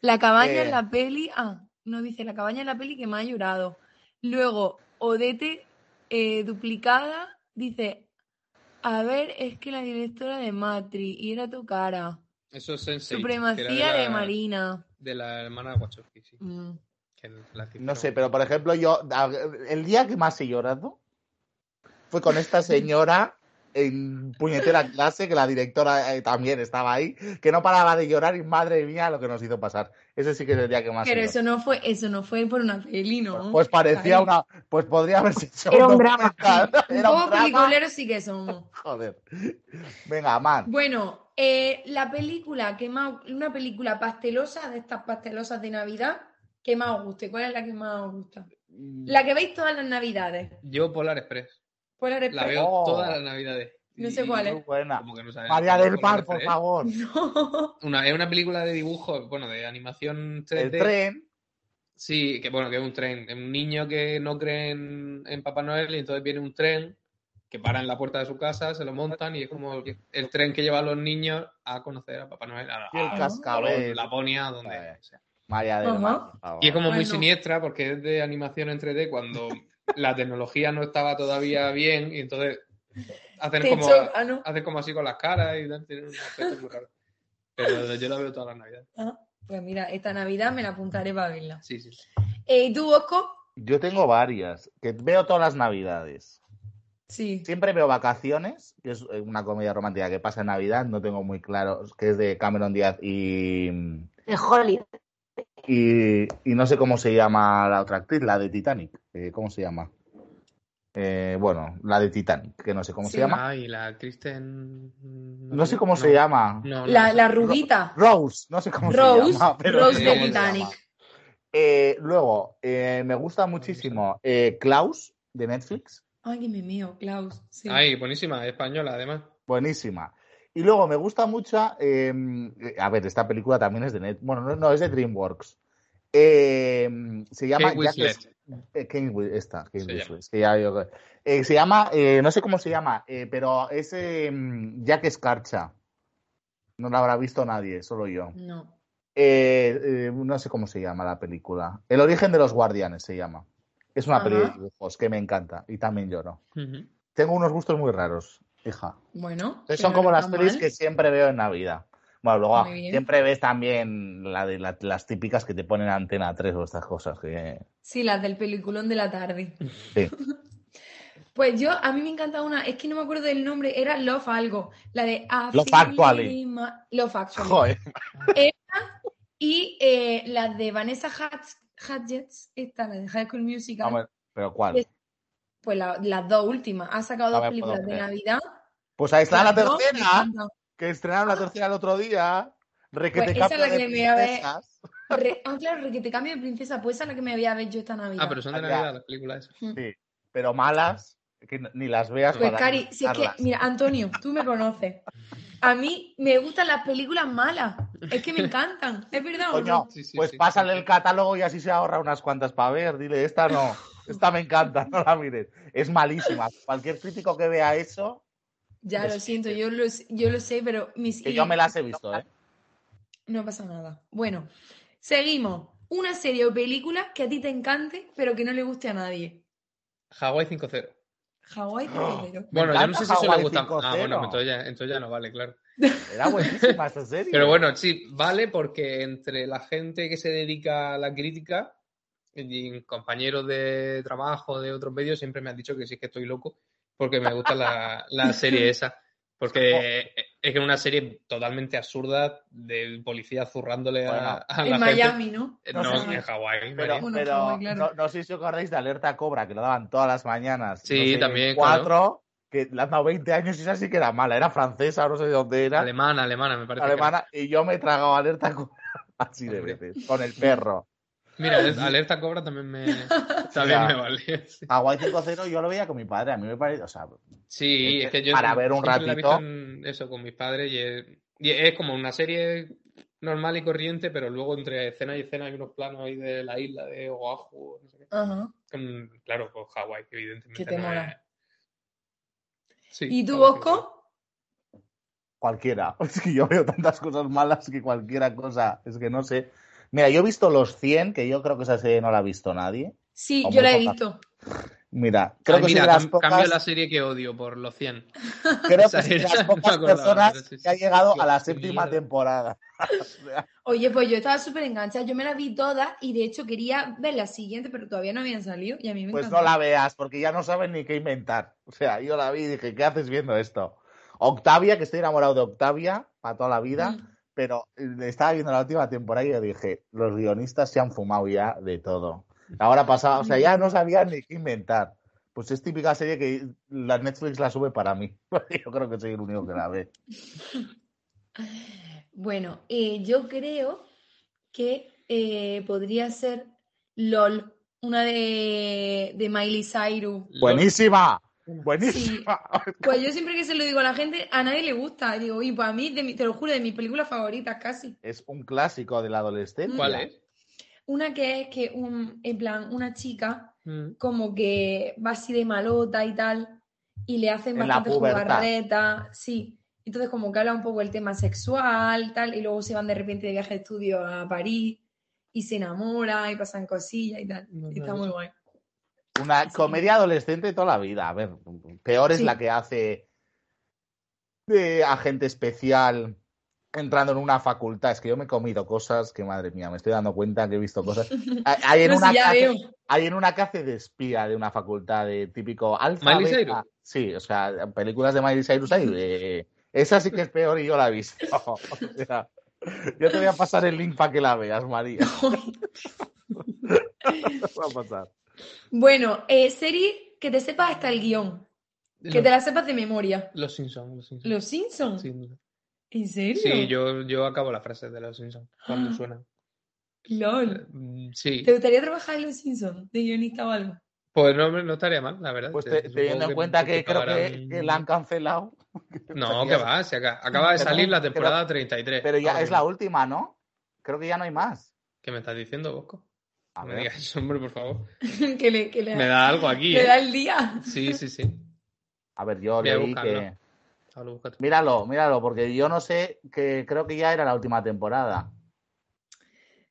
La cabaña Eh. en la peli. Ah, no dice la cabaña en la peli que más ha llorado. Luego, Odete eh, duplicada dice: A ver, es que la directora de Matri y era tu cara. Eso es Sense8, que era Supremacía de, la- Marina. De la hermana Wachowski, sí. Mm. que la No sé, pero por ejemplo, yo, el día que más he llorado fue con esta [LAUGHS] señora en puñetera clase, que la directora eh, también estaba ahí, que no paraba de llorar y madre mía lo que nos hizo pasar. Ese sí que es el día que más Pero eso no fue, eso no fue por una peli, ¿no? Pues parecía Ay. una, pues podría haberse hecho Era un. Un [LAUGHS] Era un drama. sí que somos. [LAUGHS] Joder. Venga, man. Bueno, eh, la película que más, una película pastelosa, de estas pastelosas de Navidad, que más os guste. ¿Cuál es la que más os gusta? La que veis todas las Navidades. Yo Polar Express. Polar La veo Oh. todas las navidades. No sé cuál es. Muy buena. como que no sabes María es del Par, por favor. [LAUGHS] No. Una, es una película de dibujo, bueno, de animación 3D. El tren. Sí, que bueno, que es un tren. Es un niño que no cree en, en Papá Noel y entonces viene un tren que para en la puerta de su casa, se lo montan y es como el, el tren que lleva a los niños a conocer a Papá Noel. A, Y el a- cascabel. a Laponia, donde Eh. sea. María del. Mar, por favor. Y es como muy Bueno. siniestra porque es de animación en 3D cuando [LAUGHS] la tecnología no estaba todavía bien y entonces hacen como, ah, no. hacen como así con las caras y tienen un aspecto muy raro. Pero yo la veo todas las navidades. Ah, pues mira, esta Navidad me la apuntaré para verla. Sí, sí. Eh, ¿Y tú, Bosco? Yo tengo varias, que veo todas las navidades. Sí. Siempre veo Vacaciones, que es eh, una comedia romántica que pasa en Navidad, no tengo muy claro, que es de Cameron Díaz y, De Hollywood. Y, y no sé cómo se llama la otra actriz, la de Titanic. Eh, ¿Cómo se llama? Eh, bueno, la de Titanic, que no sé cómo Sí. se llama. Ah, y la Kristen. No sé cómo se llama. No, no, La, no sé. la rubita. Rose, no sé cómo Rose. [LAUGHS] se llama. Pero Rose de Titanic. Eh, luego, eh, me gusta muchísimo eh, Klaus de Netflix, Ay, que me mío, Klaus. Sí. Ay, buenísima, española además. buenísima. Y luego me gusta mucho, eh, a ver, esta película también es de Net, bueno, no, no es de DreamWorks. Eh, se llama. Jack- eh, esta, Kate Se Winslet, que ya yo- eh, se llama, eh, no sé cómo se llama, eh, pero es eh, Jack Escarcha. No la habrá visto nadie, solo yo. No. Eh, eh, no sé cómo se llama la película. El origen de los guardianes se llama. Es una Ajá. peli de dibujos que me encanta y también lloro. Tengo unos gustos muy raros, hija. Bueno. Entonces son como las pelis mal. que siempre veo en Navidad. Bueno, luego siempre ves también la de la- las típicas que te ponen Antena 3 o estas cosas que Sí, las del peliculón de la tarde. sí. [LAUGHS] Pues yo, a mí me encanta una, es que no me acuerdo del nombre, era Love algo, la de I Love Actually. Love Actually. Joder. Y eh, las de Vanessa Hudgens, Hudgens, esta, la de High School Musical, Vamos, pero ¿cuál? Es- pues la- las dos últimas. Ha sacado dos películas de. Navidad. Pues ahí está la dos tercera, que estrenaron la tercera el otro día. Requete Pues esa es la que de me voy a ver. ah, claro, que te cambio de princesa, pues esa es la que me voy a ver yo esta Navidad. Ah, pero son de Ya. Navidad las películas esas. Sí, pero malas, que ni las veas Pues para Cari, si es que, mira, Antonio, tú me conoces. A mí me gustan las películas malas. Es que me encantan. ¿Es verdad o Coño, no? Sí, sí, pues sí. pásale el catálogo y así se ahorra unas cuantas para ver. Dile, esta no, [LAUGHS] esta me encanta, [LAUGHS] no la mires. Es malísima. Cualquier crítico que vea eso, Ya lo siento, yo lo, yo lo sé, pero mis que yo me las he visto, ¿eh? No pasa nada. Bueno, seguimos. Una serie o película que a ti te encante, pero que no le guste a nadie. Hawái 5-0. Hawái Oh, Tercero. Me Bueno, yo no sé si eso le gusta. Ah, 5-0. bueno, entonces ya, entonces ya no vale, claro. [LAUGHS] Era buenísima esta serie. Pero bueno, sí, vale porque entre la gente que se dedica a la crítica y compañeros de trabajo de otros medios siempre me han dicho que sí que estoy loco porque me gusta la, la [LAUGHS] serie esa. Porque es que es una serie totalmente absurda de policía zurrándole a, Bueno. a la En. Miami, ¿no? Eh, No No, sé. en Hawái. Pero, pero claro. no, no sé si os acordáis de Alerta Cobra, que lo daban todas las mañanas. Sí, no sé, también, Cuatro, que le han dado 20 años y esa sí que era mala. Era francesa, no sé de dónde era. Alemana, alemana, me parece. que era. alemana, y yo me he tragado Alerta Cobra [LAUGHS] así de veces, con el perro. Mira, [LAUGHS] Alerta- Cobra también me, [LAUGHS] también me vale. sí. Hawaii 5-0 yo lo veía con mi padre, a mí me parece, o sea, Sí, Es es que que yo para ver un ratito- eso con mis padres y es, y es como una serie normal y corriente, pero luego entre escena y escena hay unos planos ahí de la isla de Oahu, no sé qué. Ajá. Con- claro, pues Hawái, que evidentemente Que te no mola. es- Sí, ¿Y tú, Hawái, Bosco? cualquiera. [LAUGHS] Es que yo veo tantas cosas malas que cualquiera cosa, es que no sé. Mira, yo he visto Los 100, que yo creo que esa serie no la ha visto nadie. Sí, yo la he visto. Mira, creo Ay, que mira, soy de las pocas, cambio la serie que odio por los 100. [LAUGHS] creo que soy de las [LAUGHS] pocas personas pero sí, sí. que ha llegado a la séptima mierda. temporada. [LAUGHS] Oye, pues yo estaba súper enganchada. Yo me la vi todas y de hecho quería ver la siguiente, pero todavía no habían salido y a mí me Pues encantó. no la veas, porque ya no saben ni qué inventar. O sea, yo la vi y dije, ¿qué haces viendo esto? Octavia, que estoy enamorado de Octavia para toda la vida, Mm. Pero eh, estaba viendo la última temporada y yo dije, los guionistas se han fumado ya de todo. Ahora pasaba, o sea, ya no sabían ni qué inventar. Pues es típica serie que la Netflix la sube para mí. [LAUGHS] Yo creo que soy el único que la ve. [SIGHS] Bueno, eh, yo creo que eh, podría ser LOL, una de, de Miley Cyrus. Buenísima, buenísima. Pues yo siempre que se lo digo a la gente, a nadie le gusta. Digo, y pues a mí, de mi- te lo juro, de mis películas favoritas casi. Es un clásico de la adolescencia. ¿Cuál es? Una que es que, un, en plan, una chica Mm. como que va así de malota y tal, y le hacen En bastante jugarreta, sí. Entonces como que habla un poco el tema sexual y tal, y luego se van de repente de viaje de estudio a París y se enamora y pasan cosillas y tal. No, no y está muy guay. Una Sí. comedia adolescente toda la vida. A ver, peor es Sí. la que hace de agente especial entrando en una facultad. Es que yo me he comido cosas que, madre mía, me estoy dando cuenta que he visto cosas. [LAUGHS] Hay- Hay en, No, una hace- veo. hay en una que hace de espía de una facultad de típico alfa. ¿Miley beta. Sí, o sea, películas de Miley Cyrus hay. eh, esa sí que es peor y yo la he visto. [LAUGHS] O sea, yo te voy a pasar el link para que la veas, María. [LAUGHS] Va a pasar. Bueno, eh, serie que te sepas hasta el guion, que Los, te la sepas de memoria. los Simpsons, los Simpsons. Los Simpsons. ¿En serio? Sí, yo, yo acabo la frase de los Simpsons cuando Ah. suenan. LOL. Mm, Sí, ¿Te gustaría trabajar en Los Simpsons de guionista o algo? pues no, no estaría mal, la verdad. Pues Te- te- supongo teniendo en cuenta que creo que, la han cancelado. [LAUGHS] No, que va, se acaba, acaba de Pero- salir la pero- temporada 33. Pero ya ahora es la última, ¿no? Creo que ya no hay más. ¿Qué me estás diciendo, Bosco? A No me ver. digas eso, hombre, por favor. [LAUGHS] que le, que le, Me da algo aquí, da ¿eh? el día. Sí, sí, sí. A ver, yo Voy a leí que. Míralo, míralo, porque yo no sé, que creo que ya era la última temporada.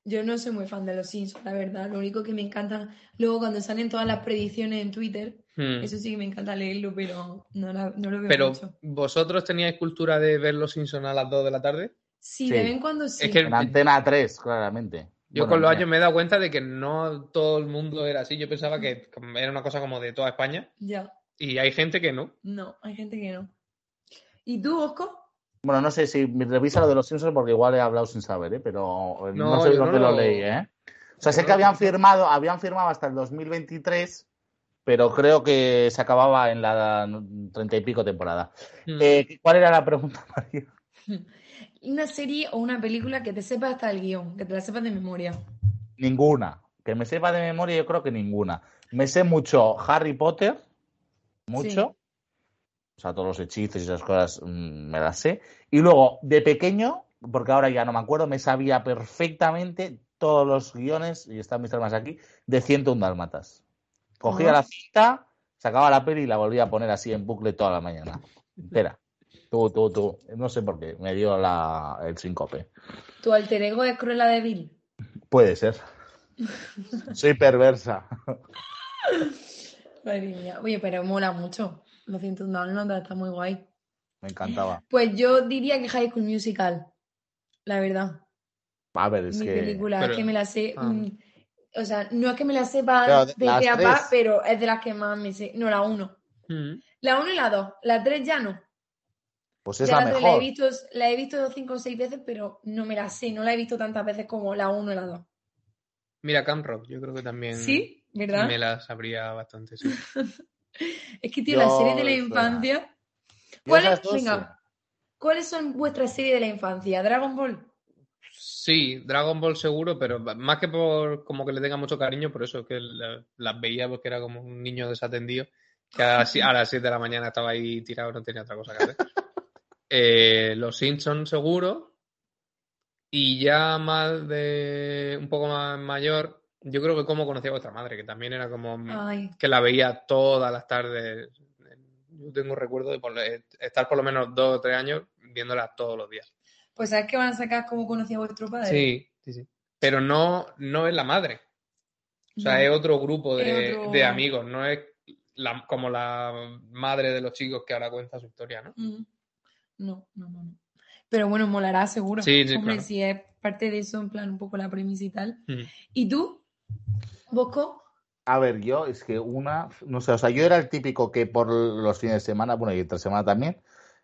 Yo no soy muy fan de los Simpsons, la verdad. Lo único que me encanta, luego cuando salen todas las predicciones en Twitter, Hmm. eso sí que me encanta leerlo, pero no, la- no lo veo Pero, mucho. ¿vosotros teníais cultura de ver los Simpsons a las 2 de la tarde? Sí, Sí. de vez en cuando sí. Es que En Antena 3, claramente. Yo Bueno, con los años me he dado cuenta de que no todo el mundo era así. Yo pensaba que era una cosa como de toda España Ya, y hay gente que no. no, hay gente que no. ¿Y tú, Osco? Bueno, no sé si me revisa lo de los Simpsons porque igual he hablado sin saber, ¿eh? pero eh, no, No, sé dónde no lo lo- leí, ¿eh? O sea, sé no que habían firmado, habían firmado hasta el 2023, pero creo que se acababa en la treinta y pico temporada. Hmm. Eh, ¿Cuál era la pregunta, [LAUGHS] María? [LAUGHS] Una serie o una película que te sepas hasta el guion, que te la sepas de memoria. Ninguna. Que me sepa de memoria, yo creo que ninguna. Me sé mucho Harry Potter, mucho. O sea, todos los hechizos y esas cosas mm, me las sé. Y luego, de pequeño, porque ahora ya no me acuerdo, me sabía perfectamente todos los guiones, y están mis armas aquí, de 101 Dálmatas. Cogía la cinta, sacaba la peli y la volvía a poner así en bucle toda la mañana. Entera. Tú, tú, tú. No sé por qué, me dio la, el síncope. ¿Tu alter ego es Cruella de Vil? Puede ser. Soy perversa. [LAUGHS] Madre mía. Oye, pero mola mucho. Lo siento, no, no, está muy guay. Me encantaba. Pues yo diría que High School Musical, la verdad. A ver, es Mi que. película, Pero- es que me la sé. ah. mm, o sea, no es que me la sepa de pe a pa, pero es de las que más me sé. No, la uno. Hmm. La uno y la dos. La tres ya no. Pues es Ya la la la he visto, la he visto cinco o seis veces, pero no me la sé. No la he visto tantas veces como la uno y la dos. Mira, Camp Rock, yo creo que también ¿Sí? ¿Verdad? me la sabría bastante. sí. [LAUGHS] Es que, tío, las Yo, series de la infancia. Yo ¿Cuáles, esas dos, venga, ¿Cuáles son vuestras series de la infancia? ¿Dragon Ball? Sí, Dragon Ball seguro, pero más que por como que le tenga mucho cariño, por eso que la- las veía porque era como un niño desatendido, que a, las si- a las 7 de la mañana estaba ahí tirado, no tenía otra cosa que hacer. Eh, los Simpsons seguro. Y ya más de un poco más mayor, yo creo que como conocía a vuestra madre, que también era como Ay, que la veía todas las tardes. Yo tengo recuerdo de por- estar por lo menos dos o tres años viéndola todos los días. pues ¿sabes que van a sacar cómo conocía a vuestro padre? Sí, sí, sí. Pero no, no es la madre. O sea, No. es otro grupo de, otro- de amigos, no es la- como la madre de los chicos que ahora cuenta su historia, ¿no? No, no, no, no. Pero bueno, molará seguro. Sí, sí, Hombre, claro. si es parte de eso, en plan un poco la premisa y tal. Mm. ¿Y tú? ¿Bosco? A ver, yo es que una, no sé, o sea, yo era el típico que por los fines de semana, bueno, y entre semana también,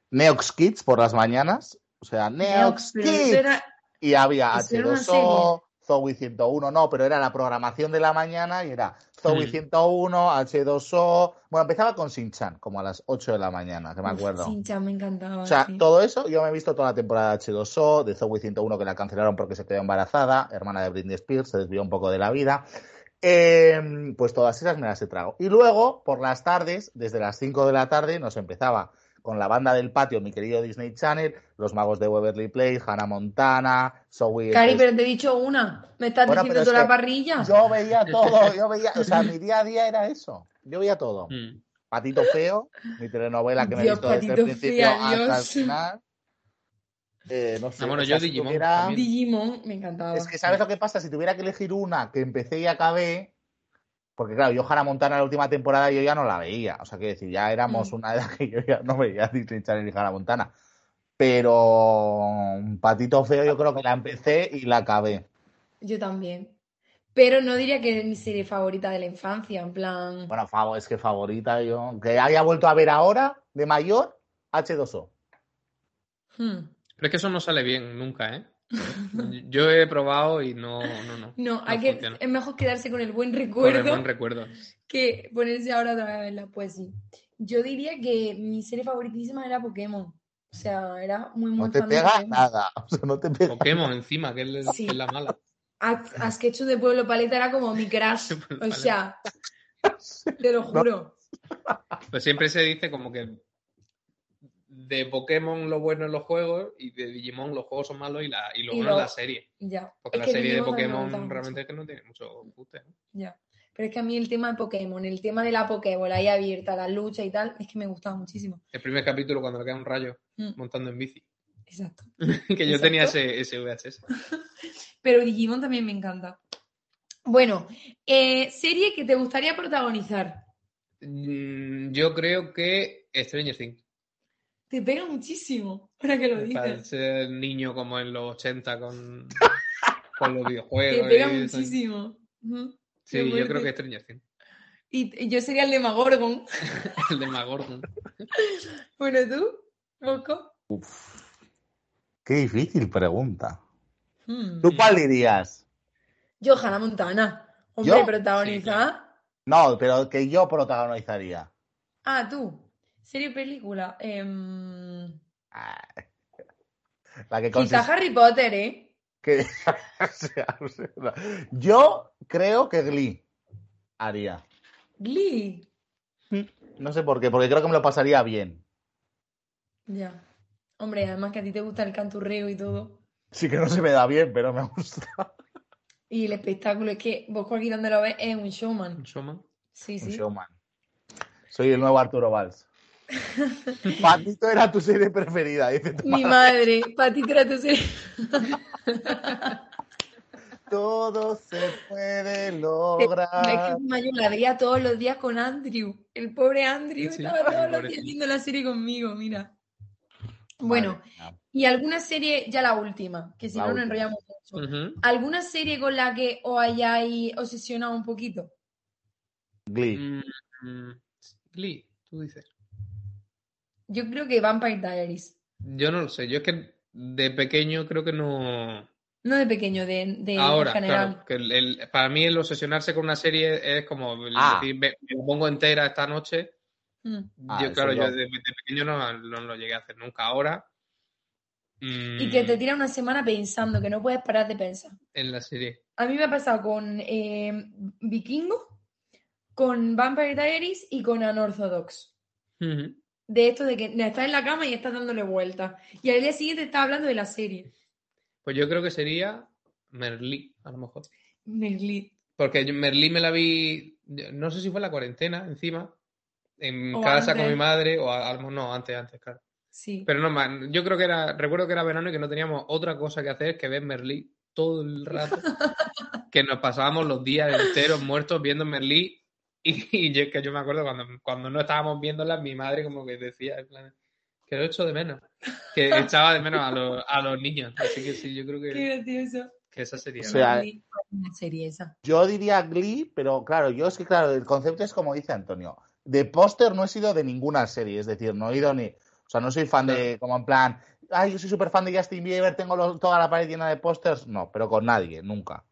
Neox Kids por las mañanas, o sea, Neox Kids. era- Y había eso era una H2O, Zoe 101, no, pero era la programación de la mañana y era Zoe Mm. 101, H2O. Bueno, empezaba con Shin-Chan, como a las 8 de la mañana, que me acuerdo. Shin-Chan me encantaba. O sea, sí. todo eso, yo me he visto toda la temporada de H2O, de Zoe 101 que la cancelaron porque se quedó embarazada, hermana de Britney Spears, se desvió un poco de la vida. Eh, pues todas esas me las he tragado. Y luego, por las tardes, desde las 5 de la tarde, nos empezaba con la banda del patio, mi querido Disney Channel, Los Magos de Waverly Place, Hannah Montana, Zoe. Cari, pero te he dicho una. ¿Me estás Bueno, diciendo toda es la parrilla? Yo veía todo, yo veía, o sea, mi día a día era eso. Yo veía todo. Mm. Patito Feo, mi telenovela que me he visto desde el principio Feo, hasta el final. Eh, no sé, Ah, bueno, yo si Digimon tuviera-. Digimon, me encantaba. Es que, ¿sabes lo que pasa? Si tuviera que elegir una que empecé y acabé, porque claro, yo Hannah Montana la última temporada yo ya no la veía. O sea, que decir, ya éramos Mm. una [LAUGHS] edad que yo ya no veía Disney Channel y Hannah Montana. Pero Patito Feo yo creo que la empecé y la acabé. Yo también. Pero no diría que es mi serie favorita de la infancia, en plan... Bueno, Favo, es que favorita yo. Que haya vuelto a ver ahora, de mayor, H2O. hmm. Pero es que eso no sale bien nunca, ¿eh? [LAUGHS] Yo he probado y no, no, no. No, hay que, funciona. es mejor quedarse con el buen Con recuerdo el buen recuerdo. que ponerse ahora otra vez a verla. Pues sí. Yo diría que mi serie favoritísima era Pokémon. O sea, era muy, muy No te de pega Pokémon. nada. [LAUGHS] O sea, no te pega. Pokémon encima, que es, Sí. que es la mala. Az- Azquechu de Pueblo Paleta era como mi crush. [LAUGHS] O sea, te lo juro. Pues siempre se dice como que de Pokémon lo bueno en los juegos y de Digimon los juegos son malos y, la, y lo Y bueno lo- es la serie. Ya. Porque Es la serie de Digimon Pokémon mucho. realmente es que no tiene mucho gusto. ¿no? Ya. Pero es que a mí el tema de Pokémon, el tema de la Pokébola ahí abierta, la lucha y tal, es que me gustaba muchísimo. El primer capítulo cuando le cae un rayo Mm. montando en bici. Exacto. [LAUGHS] que yo Exacto. tenía ese, ese VHS. [LAUGHS] Pero Digimon también me encanta. Bueno, eh, serie que te gustaría protagonizar. Mm, Yo creo que Stranger Things. Te pega muchísimo, [LAUGHS] ahora que lo dices. Parece el niño como en los 80 con, [LAUGHS] con los videojuegos. Te pega y muchísimo. Sí, yo creo que Stranger Things. Y y yo sería el de Magorgon. [LAUGHS] El de Magordon. Bueno, ¿tú? ¿Bosco? Uf. Qué difícil pregunta. Hmm. ¿Tú cuál dirías? Yo, Hannah Montana. Hombre, ¿Yo? protagonizada. No, pero que yo protagonizaría. Ah, tú. Serie o película. Ah. La que Quizá consiste Harry Potter, ¿eh? que. [LAUGHS] Yo creo que Glee haría. Glee. No sé por qué, porque creo que me lo pasaría bien. Ya. Hombre, además que a ti te gusta el canturreo y todo. Sí que no se me da bien, pero me [LAUGHS] gusta. Y el espectáculo es que vos aquí donde lo ves es un showman. Un showman. Sí, Un sí. showman. Soy el nuevo Arturo Valls. Patito era tu serie preferida, dice tu Mi madre. madre, para ti trato ser. Todo se puede Es lograr. que encima yo la veía todos los días con Andrew. El pobre Andrew Sí, estaba todos los días viendo la serie conmigo, mira. Bueno, y alguna serie, ya la última, que si La no nos enrollamos mucho. ¿Alguna serie con la que os hayáis obsesionado un poquito? Glee. Mm, mm, Glee, tú dices. Yo creo que Vampire Diaries. Yo no lo sé. Yo es que de pequeño creo que no. No de pequeño, de, de Ahora, en general. claro, que el- el- para mí el obsesionarse con una serie es como Ah. decir, me, me la pongo entera esta noche. Mm. Ah, yo, claro, yo- yo de, de pequeño no, no lo llegué a hacer nunca. Ahora, Y que mm, te tira una semana pensando, que no puedes parar de pensar. en la serie. A mí me ha pasado con eh, Vikingo, con Vampire Diaries y con Unorthodox. Ujú. De esto de que estás en la cama y estás dándole vueltas. Y al día siguiente estás hablando de la serie. Pues yo creo que sería Merlí, a lo mejor. Merlí. Porque yo- Merlí me la vi, no sé si fue en la cuarentena, encima, en O casa con mi madre, o a- no, antes, antes, claro. Sí. Pero no más, yo creo que era, recuerdo que era verano y que no teníamos otra cosa que hacer que ver Merlí todo el rato. [LAUGHS] que nos pasábamos los días enteros muertos viendo Merlí. Y, y yo, que yo me acuerdo cuando, cuando no estábamos viéndola, mi madre como que decía, en plan, que lo echo de menos. Que [LAUGHS] echaba de menos a los, a los niños. Así que sí, yo creo Qué que, gracioso. que esa sería. O sea, una serie esa. Yo diría Glee, pero claro, yo es que, claro, el concepto es como dice Antonio. De póster no he sido de ninguna serie, es decir, no he ido ni. O sea, no soy fan de, como en plan, ay, yo soy súper fan de Justin Bieber, tengo toda la pared llena de pósters. No, pero con nadie, nunca.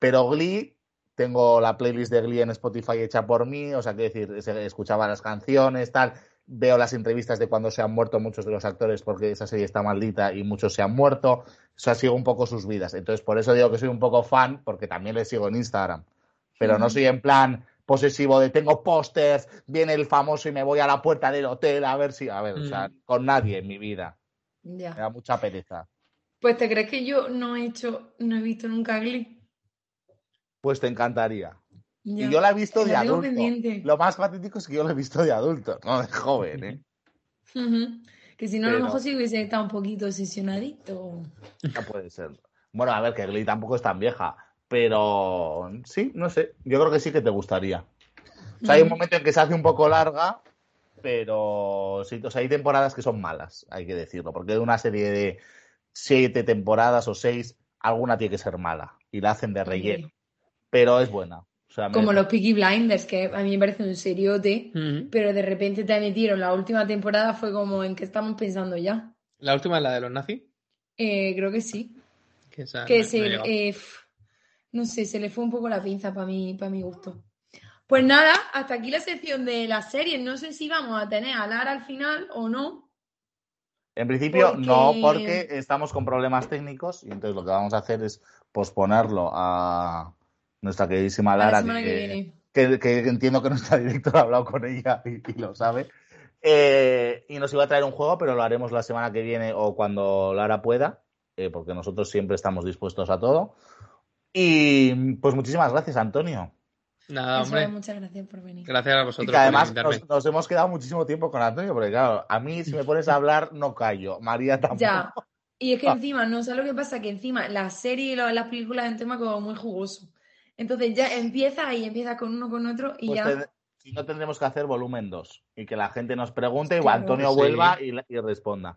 Pero Glee, tengo la playlist de Glee en Spotify hecha por mí, o sea, quiero decir, escuchaba las canciones, tal. Veo las entrevistas de cuando se han muerto muchos de los actores porque esa serie está maldita y muchos se han muerto. O sea, sigo un poco sus vidas. Entonces, por eso digo que soy un poco fan, porque también les sigo en Instagram. Pero no soy en plan posesivo de tengo pósters, viene el famoso y me voy a la puerta del hotel a ver si. A ver, o sea, Mm. con nadie en mi vida. Ya. Me da mucha pereza. Pues te crees que yo no he hecho, no he visto nunca Glee. Pues te encantaría. Y yo la he visto de La tengo adulto. pendiente. Lo más patético es que yo la he visto de adulto, no de joven, ¿eh? Que si no, a lo mejor sí hubiese estado un poquito obsesionadito. No puede ser. Bueno, a ver, que Glee tampoco es tan vieja, pero sí, no sé. Yo creo que sí que te gustaría. O sea, hay un momento en que se hace un poco larga, pero sí, o sea, hay temporadas que son malas, hay que decirlo, porque de una serie de siete temporadas o seis, alguna tiene que ser mala y la hacen de relleno, pero es buena. O sea, Como me- los Peaky Blinders, que a mí me parece un seriote, pero de repente te metieron la última temporada, fue como en que estamos pensando ya. La última es la de los nazis. Eh, creo que sí. Que, esa Que no- se, no eh, no sé, se le fue un poco la pinza para mí, para mi gusto. Pues nada, hasta aquí la sección de las series. No sé si vamos a tener a Lara al final o no. En principio, Porque- no, porque estamos con problemas técnicos y entonces lo que vamos a hacer es posponerlo a nuestra queridísima la Lara, semana que que, viene. que- que entiendo que nuestra directora ha hablado con ella y, y lo sabe. Eh, y nos iba a traer un juego, pero lo haremos la semana que viene o cuando Lara pueda, eh, porque nosotros siempre estamos dispuestos a todo. Y pues muchísimas gracias, Antonio. Nada, hombre. Muchas gracias por venir. Gracias a vosotros. Y que además nos, nos, hemos quedado muchísimo tiempo con Antonio, porque claro, a mí si me pones a hablar no callo. María tampoco. Ya. Y es que [LAUGHS] encima, no sé lo que pasa, que encima la serie y las películas es un tema como muy jugoso. Entonces ya empieza y empieza con uno con otro y Pues ya. si no tendremos que hacer volumen 2 y que la gente nos pregunte y Claro. Antonio Sí. vuelva y, y responda.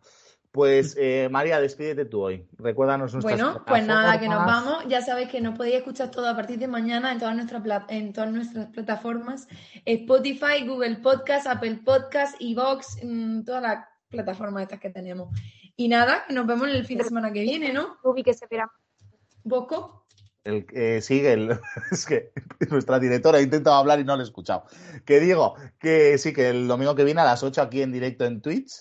Pues eh, María, despídete tú hoy. Recuérdanos nuestras Bueno, pues nada, que nos vamos. Ya sabéis que nos podéis escuchar todo a partir de mañana en todas nuestras, pla- en todas nuestras plataformas. Spotify, Google Podcast, Apple Podcast, Evox, mm, todas las plataformas estas que tenemos. Y nada, que nos vemos el fin de semana que viene, ¿no? Ruby, que se verá. Bosco. El, eh, sigue, el- [LAUGHS] es que nuestra directora ha intentado hablar y no le he escuchado. Que digo que sí, que el domingo que viene a las 8 aquí en directo en Twitch.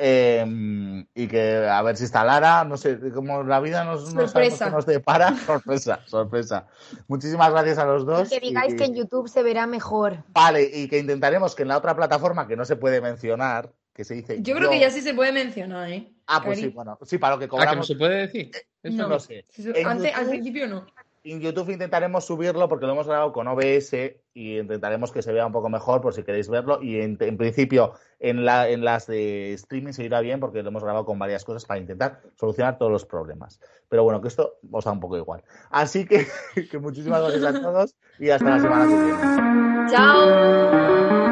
eh, y que a ver si está Lara, no sé, como la vida nos, no sabemos Sorpresa. qué nos depara, [LAUGHS] sorpresa, sorpresa. Muchísimas gracias a los dos. Que digáis y- que en YouTube se verá mejor. Vale, y que intentaremos que en la otra plataforma que no se puede mencionar, que se dice. Yo creo que ya sí se puede mencionar, ¿eh? Ah, pues sí, bueno, sí, para lo que Ah, que no cobramos. se puede decir. Eso No. no sé. Si al principio no. En YouTube intentaremos subirlo porque lo hemos grabado con OBS y intentaremos que se vea un poco mejor por si queréis verlo. Y en, en principio en, la, en las de streaming se irá bien porque lo hemos grabado con varias cosas para intentar solucionar todos los problemas. Pero bueno, que esto os da un poco igual. Así que, [LAUGHS] que muchísimas gracias a todos y hasta la semana que viene. Chao.